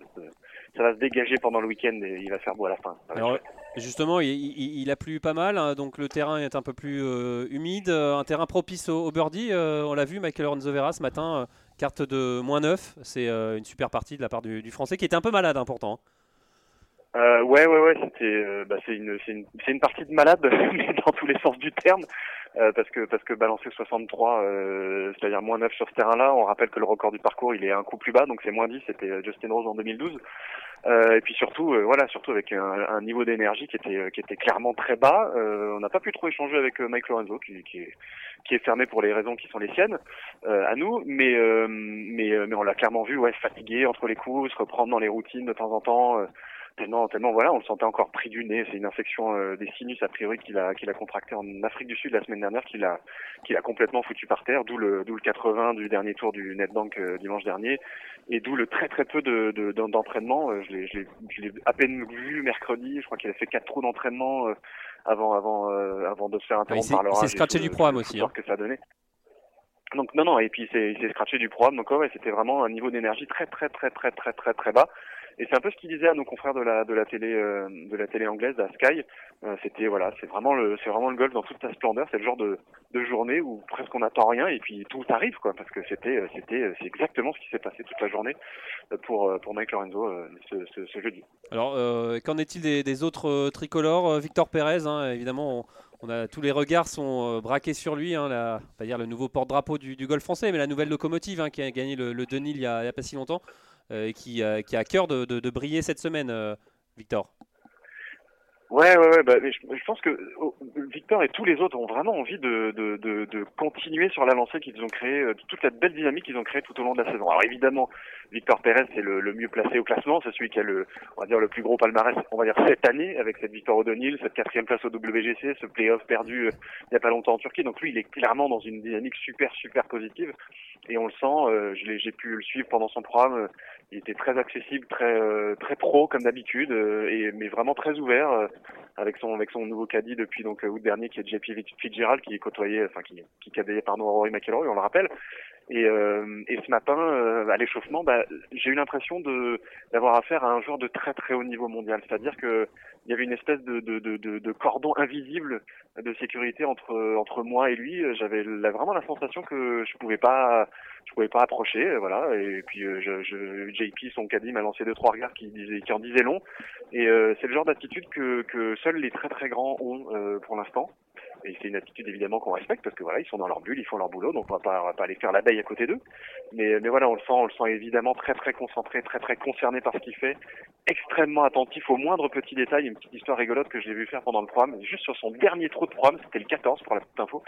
ça va se dégager pendant le week-end et il va faire beau à la fin. Alors, justement, il, il, a plu pas mal, hein, donc le terrain est un peu plus euh, humide, euh, un terrain propice au, birdie. Euh, on l'a vu, Michael Vera ce matin, carte de moins 9, c'est une super partie de la part du, Français qui était un peu malade hein, pourtant. Euh, ouais, ouais, ouais, c'était, bah, c'est une, c'est une, une, partie de malade, [LAUGHS] mais dans tous les sens du terme. Euh, parce que parce que balancer 63, euh, c'est-à-dire moins 9 sur ce terrain-là, on rappelle que le record du parcours il est un coup plus bas, donc c'est moins 10, c'était euh, Justin Rose en 2012. et puis surtout, voilà, surtout avec un, un niveau d'énergie qui était qui était clairement très bas. on n'a pas pu trop échanger avec Mike Lorenzo, qui, qui, est, qui est fermé pour les raisons qui sont les siennes à nous, mais mais mais on l'a clairement vu, ouais, fatigué entre les coups, se reprendre dans les routines de temps en temps tellement, tellement voilà, on le sentait encore pris du nez. C'est une infection euh, des sinus a priori qu'il a qu'il a contracté en Afrique du Sud la semaine dernière, qu'il a qu'il a complètement foutu par terre. D'où le d'où le 80 du dernier tour du NetBank euh, dimanche dernier, et d'où le très très peu de d'entraînement. De, euh, je l'ai à peine vu mercredi. Je crois qu'il a fait quatre trous d'entraînement avant avant avant de se faire interrompre par s'est scratché du programme aussi. Hein. Que ça donnait. Donc non non et puis il s'est scratché du programme donc ouais c'était vraiment un niveau d'énergie très très très très très très très bas et c'est un peu ce qu'il disait à nos confrères de la de la télé euh, de la télé anglaise, à Sky. Euh, c'était voilà, c'est vraiment le c'est vraiment le golf dans toute sa splendeur. C'est le genre de, journée où presque on n'attend rien et puis tout arrive quoi, parce que c'était euh, c'était c'est exactement ce qui s'est passé toute la journée pour pour Mike Lorenzo ce, ce, jeudi. Alors qu'en est-il des, autres tricolores Victor Pérez, hein, évidemment. On, a, tous les regards sont braqués sur lui, hein, la, pas dire le nouveau porte-drapeau du, golf français, mais la nouvelle locomotive hein, qui a gagné le, le Denis il y, a, il y a pas si longtemps. Euh, qui, euh, a à cœur de, briller cette semaine, euh, Victor. Ouais, ouais, ouais. Bah, je, pense que oh, Victor et tous les autres ont vraiment envie de, de continuer sur la lancée qu'ils ont créée, toute la belle dynamique qu'ils ont créée tout au long de la saison. Alors évidemment, Victor Pérez c'est le, le, mieux placé au classement, c'est celui qui a le, on va dire le plus gros palmarès, on va dire cette année avec cette victoire au Donil, cette quatrième place au WGC, ce playoff perdu il n'y a pas longtemps en Turquie. Donc lui, il est clairement dans une dynamique super super positive et on le sent. j'ai pu le suivre pendant son programme il était très accessible, très euh, très pro comme d'habitude, euh, et mais vraiment très ouvert euh, avec son avec son nouveau caddie depuis donc août dernier qui est JP Fitzgerald qui est côtoyé, enfin qui qui pardon Rory McIlroy, on le rappelle. Et, et ce matin, à l'échauffement, bah, j'ai eu l'impression de d'avoir affaire à un joueur de très très haut niveau mondial. C'est-à-dire que il y avait une espèce de, de, de, de, cordon invisible de sécurité entre entre moi et lui. J'avais vraiment la sensation que je pouvais pas je pouvais pas approcher, euh, voilà. Et puis euh, je, je, JP, son caddie, m'a lancé deux trois regards qui, disaient, qui en disaient long. Et euh, c'est le genre d'attitude que, que seuls les très très grands ont pour l'instant. Et c'est une attitude évidemment qu'on respecte parce que voilà, ils sont dans leur bulle, ils font leur boulot, donc on va pas, on va pas aller faire l'abeille à côté d'eux. Mais, mais voilà, on le sent, on le sent évidemment très très concentré, très très concerné par ce qu'il fait, extrêmement attentif aux moindres petits détails. Une petite histoire rigolote que j'ai vu faire pendant le programme, juste sur son dernier trou de programme, c'était le 14 pour la petite info.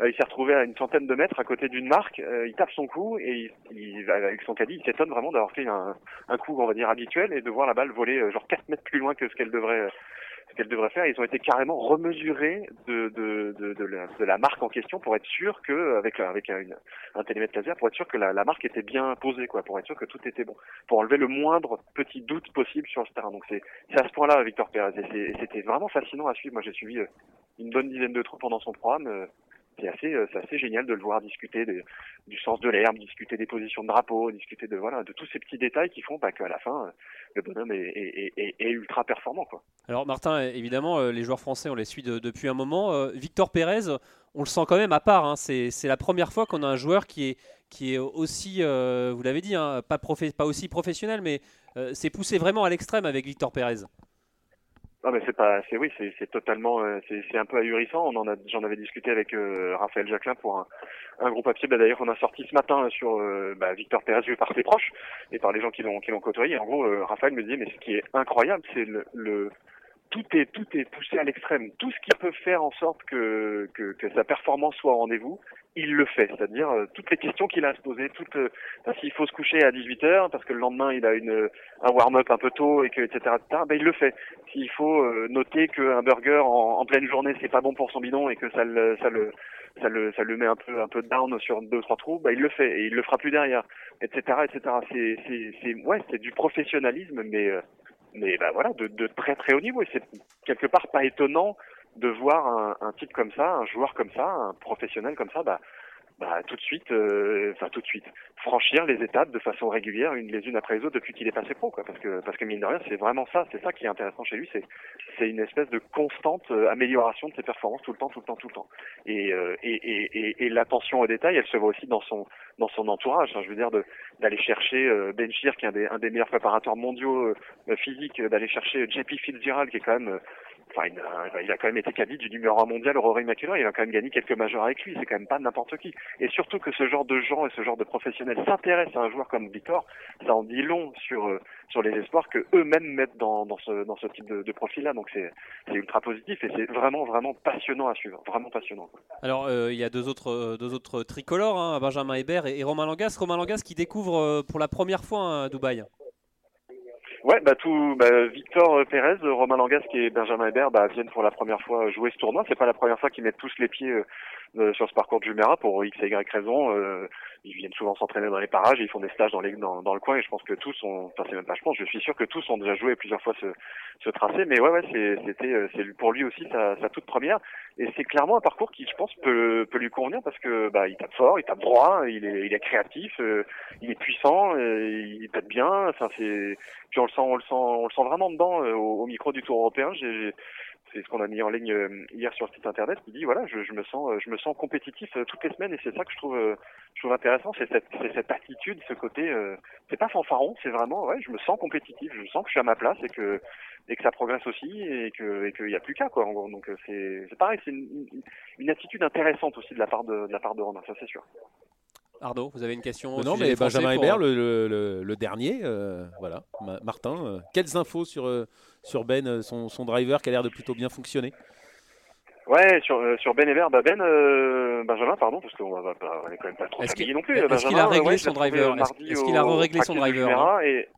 Euh, il s'est retrouvé à une centaine de mètres à côté d'une marque. Euh, il tape son coup et il, avec son caddie, il s'étonne vraiment d'avoir fait un, un, coup, on va dire, habituel et de voir la balle voler euh, genre 4 mètres plus loin que ce qu'elle devrait ce qu'elle devrait faire. Ils ont été carrément remesurés de, de, de, de, la, marque en question pour être sûr que, avec, avec un, un télémètre laser, pour être sûr que la, marque était bien posée, quoi, pour être sûr que tout était bon, pour enlever le moindre petit doute possible sur le terrain. Donc c'est à ce point-là, Victor Pérez. Et c'était vraiment fascinant à suivre. Moi, j'ai suivi une bonne dizaine de trous pendant son programme c'est assez, euh, c'est assez génial de le voir discuter du sens de l'herbe, discuter des positions de drapeau, discuter de tous ces petits détails qui font bah, qu'à la fin le bonhomme est, ultra performant. Alors Martin, évidemment, euh, les joueurs français on les suit depuis un moment. Euh, Victor Pérez, on le sent quand même à part. Hein. C'est, la première fois qu'on a un joueur qui est aussi, vous l'avez dit, hein, pas, pas aussi professionnel, mais c'est poussé vraiment à l'extrême avec Victor Pérez. Non mais c'est pas, c'est oui, c'est totalement, euh, c'est un peu ahurissant. On en a, j'en avais discuté avec euh, Raphaël Jacquelin pour un, un groupe papier. Bah, D'ailleurs, on a sorti ce matin sur euh, bah, Victor Pérez par ses proches et par les gens qui l'ont qui l'ont côtoyé. En gros, Raphaël me disait mais ce qui est incroyable, c'est le, le tout est tout est poussé à l'extrême. Tout ce qui peut faire en sorte que, que, que sa performance soit au rendez-vous, il le fait. C'est-à-dire euh, toutes les questions qu'il a à se poser, toutes euh, s'il faut se coucher à 18 h parce que le lendemain il a une un warm-up un peu tôt et que etc. etc. Ben, il le fait. S'il faut euh, noter qu'un burger en, en, pleine journée c'est pas bon pour son bidon et que ça le ça le ça le ça le met un peu un peu down sur deux trois trous, ben, il le fait et il le fera plus derrière, etc. etc. C'est c'est c'est ouais c'est du professionnalisme mais mais ben voilà de, de très très haut niveau et c'est quelque part pas étonnant de voir un, un, type comme ça, un joueur comme ça, un professionnel comme ça, bah, bah tout de suite, euh, enfin tout de suite, franchir les étapes de façon régulière, une les unes après les autres depuis qu'il est passé pro, quoi. Parce que parce que mine de rien, c'est vraiment ça, c'est ça qui est intéressant chez lui, c'est c'est une espèce de constante euh, amélioration de ses performances tout le temps, tout le temps, tout le temps. Et euh, et, et, et, et l'attention aux détails, elle se voit aussi dans son dans son entourage. Hein, je veux dire d'aller chercher euh, Ben Shir, qui est un des un des meilleurs préparateurs mondiaux physiques, d'aller chercher JP Fitzgerald, qui est quand même il a, quand même été caddie du numéro 1 mondial Rory McIlroy. Il a quand même gagné quelques majeurs avec lui. C'est quand même pas n'importe qui. Et surtout que ce genre de gens et ce genre de professionnels s'intéressent à un joueur comme Victor, ça en dit long sur sur les espoirs que eux-mêmes mettent dans, ce type de, profil-là. Donc c'est ultra positif et c'est vraiment vraiment passionnant à suivre. Vraiment passionnant. Alors il y a deux autres deux autres tricolores, hein, Benjamin Hébert et, Romain Langas. Romain Langas qui découvre pour la première fois hein, Dubaï. Ouais, bah tout, bah, Victor Pérez, Romain Langas et Benjamin Hébert bah, viennent pour la première fois jouer ce tournoi. C'est pas la première fois qu'ils mettent tous les pieds euh, sur ce parcours de Jumeirah pour X et Y raison. Euh, ils viennent souvent s'entraîner dans les parages, ils font des stages dans, les, dans, dans, le coin et je pense que tous ont, enfin c'est même pas je pense, je suis sûr que tous ont déjà joué plusieurs fois ce, ce tracé. Mais ouais, ouais, c'était, euh, c'est pour lui aussi sa, sa toute première et c'est clairement un parcours qui, je pense, peut, peut lui convenir parce que bah il tape fort, il tape droit, il est, il est créatif, il est puissant, il tape bien. Enfin c'est, puis on le sent, on le sent, on le sent vraiment dedans au, au, micro du Tour européen. J'ai c'est ce qu'on a mis en ligne euh, hier sur le site internet, qui dit voilà, je, me sens, euh, je me sens compétitif euh, toutes les semaines et c'est ça que je trouve, je trouve intéressant, c'est cette, attitude, ce côté, c'est pas fanfaron, c'est vraiment ouais, je me sens compétitif, je sens que je suis à ma place et que et que ça progresse aussi et que et qu'il n'y a plus qu'à quoi. En gros. Donc c'est c'est pareil, c'est une, une, attitude intéressante aussi de la part de, de la part de Romain, ça c'est sûr. Arnaud, vous avez une question Non, mais Benjamin Hébert, le, le, le, dernier, voilà. Martin, quelles infos sur sur Ben, euh, son, son driver qui a l'air de plutôt bien fonctionner? Ouais, sur, euh, sur Ben Hébert, bah Ben, euh, Benjamin, pardon, parce qu'on va pas, on est quand même pas trop fatigué non plus. Est-ce qu'il a réglé son driver Est-ce qu'il a réglé son driver et...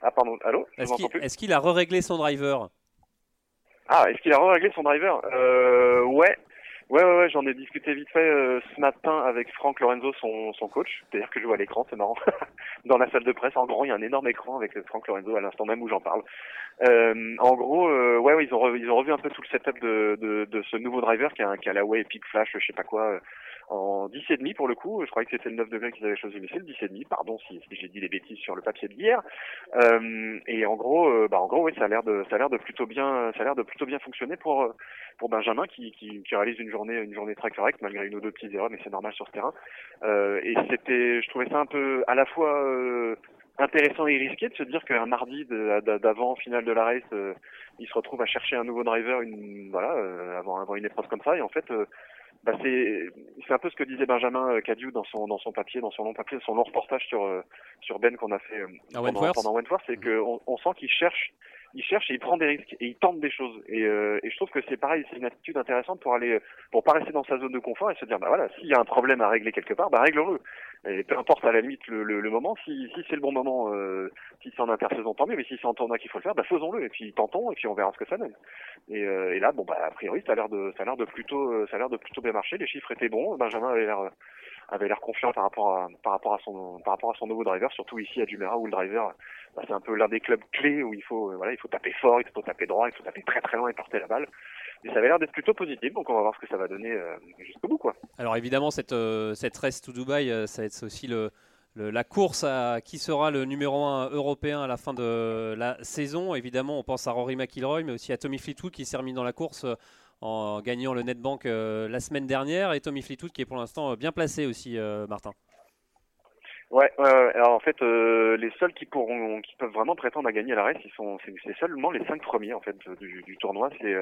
Ah pardon, allô? Est-ce qu'il a réglé son driver? Ah, est-ce qu'il a réglé son driver? Euh, Ouais, Ouais, ouais, ouais j'en ai discuté vite fait euh, ce matin avec Franck Lorenzo, son, son coach. C'est-à-dire que je vois l'écran, c'est marrant. [LAUGHS] Dans la salle de presse, en gros, il y a un énorme écran avec Franck Lorenzo à l'instant même où j'en parle. Euh, en gros, euh, ouais, ouais, ils ont, ils ont revu un peu tout le setup de, de, de ce nouveau driver qui a un Callaway Peak Flash, je sais pas quoi, euh, en 10,5 pour le coup. Je croyais que c'était le 9 degrés qu'ils avaient choisi, mais c'est le 10,5. Pardon si, si j'ai dit des bêtises sur le papier d'hier. Euh, et en gros, euh, bah en gros, oui, ça a l'air de, ça a l'air de plutôt bien, ça a l'air de plutôt bien fonctionner pour pour Benjamin qui, qui, qui, réalise une journée, une journée très correcte malgré une ou deux petites erreurs, mais c'est normal sur ce terrain. Euh, et c'était, je trouvais ça un peu à la fois euh, intéressant et risqué de se dire qu'un mardi d'avant finale de la race, euh, il se retrouve à chercher un nouveau driver, une voilà, euh, avant avant une épreuve comme ça, et en fait bah c'est c'est un peu ce que disait Benjamin euh, Cadieu dans son dans son papier dans son long papier son long reportage sur euh, sur Ben qu'on a fait euh, pendant, pendant Wentworth c'est que on, on sent qu'il cherche il cherche et il prend des risques et il tente des choses. Et, euh, et je trouve que c'est pareil c'est une attitude intéressante pour aller pour pas rester dans sa zone de confort et se dire bah voilà s'il y a un problème à régler quelque part bah règle-le et peu importe à la limite le, le, le moment si si c'est le bon moment euh, si c'est en intersaison tant mieux mais si c'est en tournoi qu'il faut le faire bah faisons-le et puis tentons et puis on verra ce que ça donne. Et, et là bon bah a priori ça a l'air de ça a l'air de plutôt ça a l'air de plutôt bien marché, les chiffres étaient bons, Benjamin avait l'air avait l'air confiant par rapport à par rapport à son par rapport à son nouveau driver, surtout ici à Jumeirah où le driver bah, c'est un peu l'un des clubs clés où il faut voilà il faut taper fort, il faut taper droit, il faut taper très très loin et porter la balle. Et ça avait l'air d'être plutôt positif, donc on va voir ce que ça va donner euh, jusqu'au bout quoi. Alors évidemment cette euh, cette race to Dubaï, euh, ça va être aussi la course à qui sera le numéro 1 européen à la fin de la saison. Évidemment, on pense à Rory McIlroy, mais aussi à Tommy Fleetwood qui s'est remis dans la course en gagnant le Netbank euh, la semaine dernière et Tommy Fleetwood qui est pour l'instant euh, bien placé aussi, euh, Martin. Ouais, alors en fait, les seuls qui pourront, qui peuvent vraiment prétendre à gagner la race, ils sont, c'est seulement les cinq premiers en fait du, du tournoi. C'est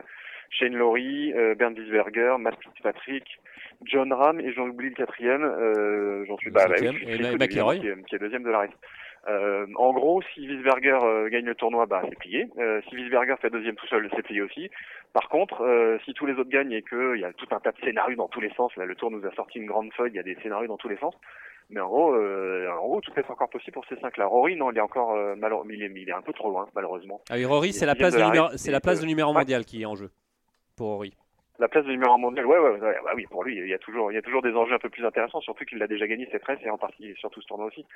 Shane Lowry, Bernd Wiesberger, Matt Fitzpatrick, John Ram et j'en oublie le quatrième. J'en suis bah, oui, qui, qui, est deuxième de la race. Euh, en gros, si Wiesberger euh, gagne le tournoi, bah, c'est plié. Euh, si Wiesberger fait deuxième tout seul, c'est plié aussi. Par contre, euh, si tous les autres gagnent et qu'il y a tout un tas de scénarios dans tous les sens, là, le tour nous a sorti une grande feuille, il y a des scénarios dans tous les sens. Mais en gros, en gros, tout est encore possible pour ces cinq-là. Rory, non, il est encore malheureusement, il est, il est un peu trop loin, malheureusement. Ah oui, Rory, c'est la place de, numéro, c'est la place de numéro mondial qui est en jeu pour Rory. La place de numéro 1 mondial, ouais, ouais, ouais, bah oui, pour lui, il y a toujours, il y a toujours des enjeux un peu plus intéressants, surtout qu'il a déjà gagné cette race et en partie surtout ce tournoi aussi.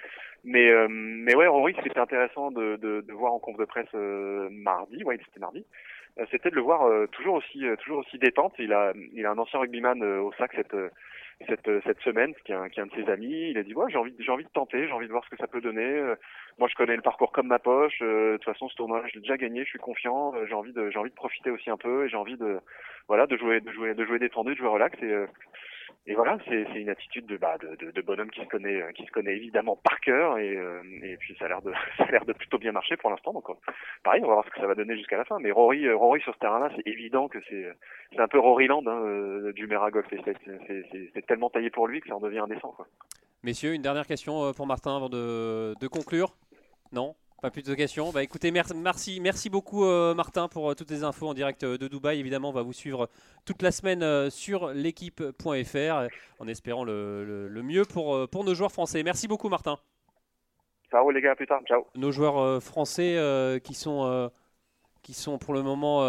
Mais, euh, mais ouais, Rory, c'était intéressant de, de, de, voir en conf de presse euh, mardi, ouais, c'était mardi. Euh, c'était de le voir toujours aussi, toujours aussi détente. Il a, il a un ancien rugbyman au sac cette cette, euh, cette semaine, qui est, un, qui est un de ses amis. Il a dit ouais, j'ai envie, j'ai envie de tenter, j'ai envie de voir ce que ça peut donner. Euh, moi, je connais le parcours comme ma poche. Euh, de toute façon, ce tournoi, je l'ai déjà gagné, je suis confiant. j'ai envie de, j'ai envie de profiter aussi un peu et j'ai envie de, voilà, de jouer, de jouer, de jouer détendu, de jouer relax. Et et voilà, c'est une attitude de, bah, de, de, bonhomme qui se connaît, qui se connaît évidemment par cœur, et, et puis ça a l'air de, [LAUGHS] ça a l'air de plutôt bien marcher pour l'instant. Donc, pareil, on va voir ce que ça va donner jusqu'à la fin. Mais Rory, Rory sur ce terrain-là, c'est évident que c'est, c'est un peu Roryland hein, du Mera Golf C'est tellement taillé pour lui que ça en devient indécent. Quoi. Messieurs, une dernière question pour Martin avant de, de conclure. Non? Pas plus de questions. Bah écoutez, merci, merci beaucoup euh, Martin pour euh, toutes les infos en direct euh, de Dubaï. Évidemment, on va vous suivre toute la semaine sur l'équipe.fr en espérant le, mieux pour, pour nos joueurs français. Merci beaucoup Martin. Ciao les gars, à plus tard. Ciao. Nos joueurs français qui sont qui sont pour le moment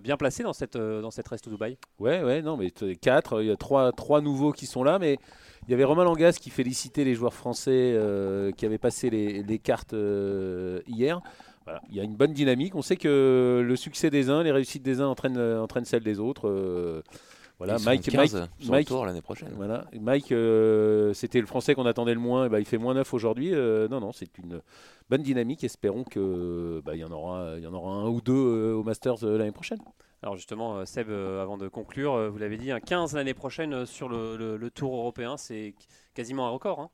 bien placés dans cette, dans cette Reste Dubaï. Ouais, ouais, non, mais quatre, il y a trois, trois nouveaux qui sont là, mais il y avait Romain Langas qui félicitait les joueurs français euh, qui avaient passé les, cartes euh, hier. Il y a une bonne dynamique. On sait que le succès des uns, les réussites des uns entraînent, euh, entraînent celles des autres. voilà, Mike, Mike, Mike l'année prochaine. Voilà, Mike, c'était le Français qu'on attendait le moins. bah, il fait moins neuf aujourd'hui. non, non, c'est une bonne dynamique. Espérons que bah, il y en aura, il y en aura un ou deux au Masters l'année prochaine. Alors justement, euh, Seb, euh, avant de conclure, euh, vous l'avez dit, un 15 l'année prochaine sur le, Tour européen, c'est quasiment un record. Hein.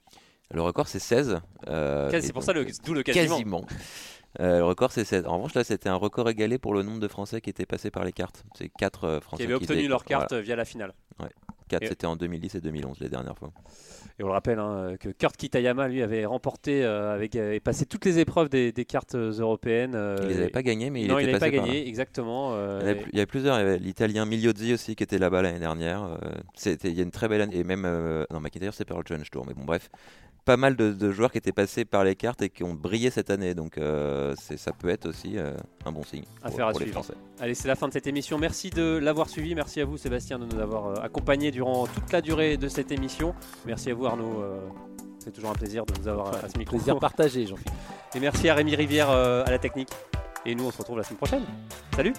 Le record, c'est 16. c'est pour ça d'où le quasiment. quasiment. le record, c'est 16. En revanche, là, c'était un record égalé pour le nombre de Français qui étaient passés par les cartes. C'est 4 Français qui avaient obtenu leur carte via la finale. Ouais. 4, c'était en 2010 et 2011, les dernières fois. Et on le rappelle hein, que Kurt Kitayama, lui, avait remporté euh, avec, et passé toutes les épreuves des, cartes européennes. Euh, il les avait pas gagnées, mais il non, était il n'avait pas gagné, exactement. Euh, il, y avait, il, y avait, plusieurs. L'Italien Migliozzi aussi qui était là-bas l'année dernière. c'était, il y a une très belle année. Et même, non, McIntyre, c'est Pearl Challenge Tour. Mais bon, bref, pas mal de, joueurs qui étaient passés par les cartes et qui ont brillé cette année. Donc euh, ça peut être aussi euh, un bon signe. Affaire à suivre. Allez, c'est la fin de cette émission. Merci de l'avoir suivi. Merci à vous, Sébastien, de nous avoir euh, accompagnés durant toute la durée de cette émission. Merci à vous, Arnaud. c'est toujours un plaisir de vous avoir à ce micro. Plaisir partagé, Jean-Philippe. Et merci à Rémi Rivière à la technique. Et nous, on se retrouve la semaine prochaine. Salut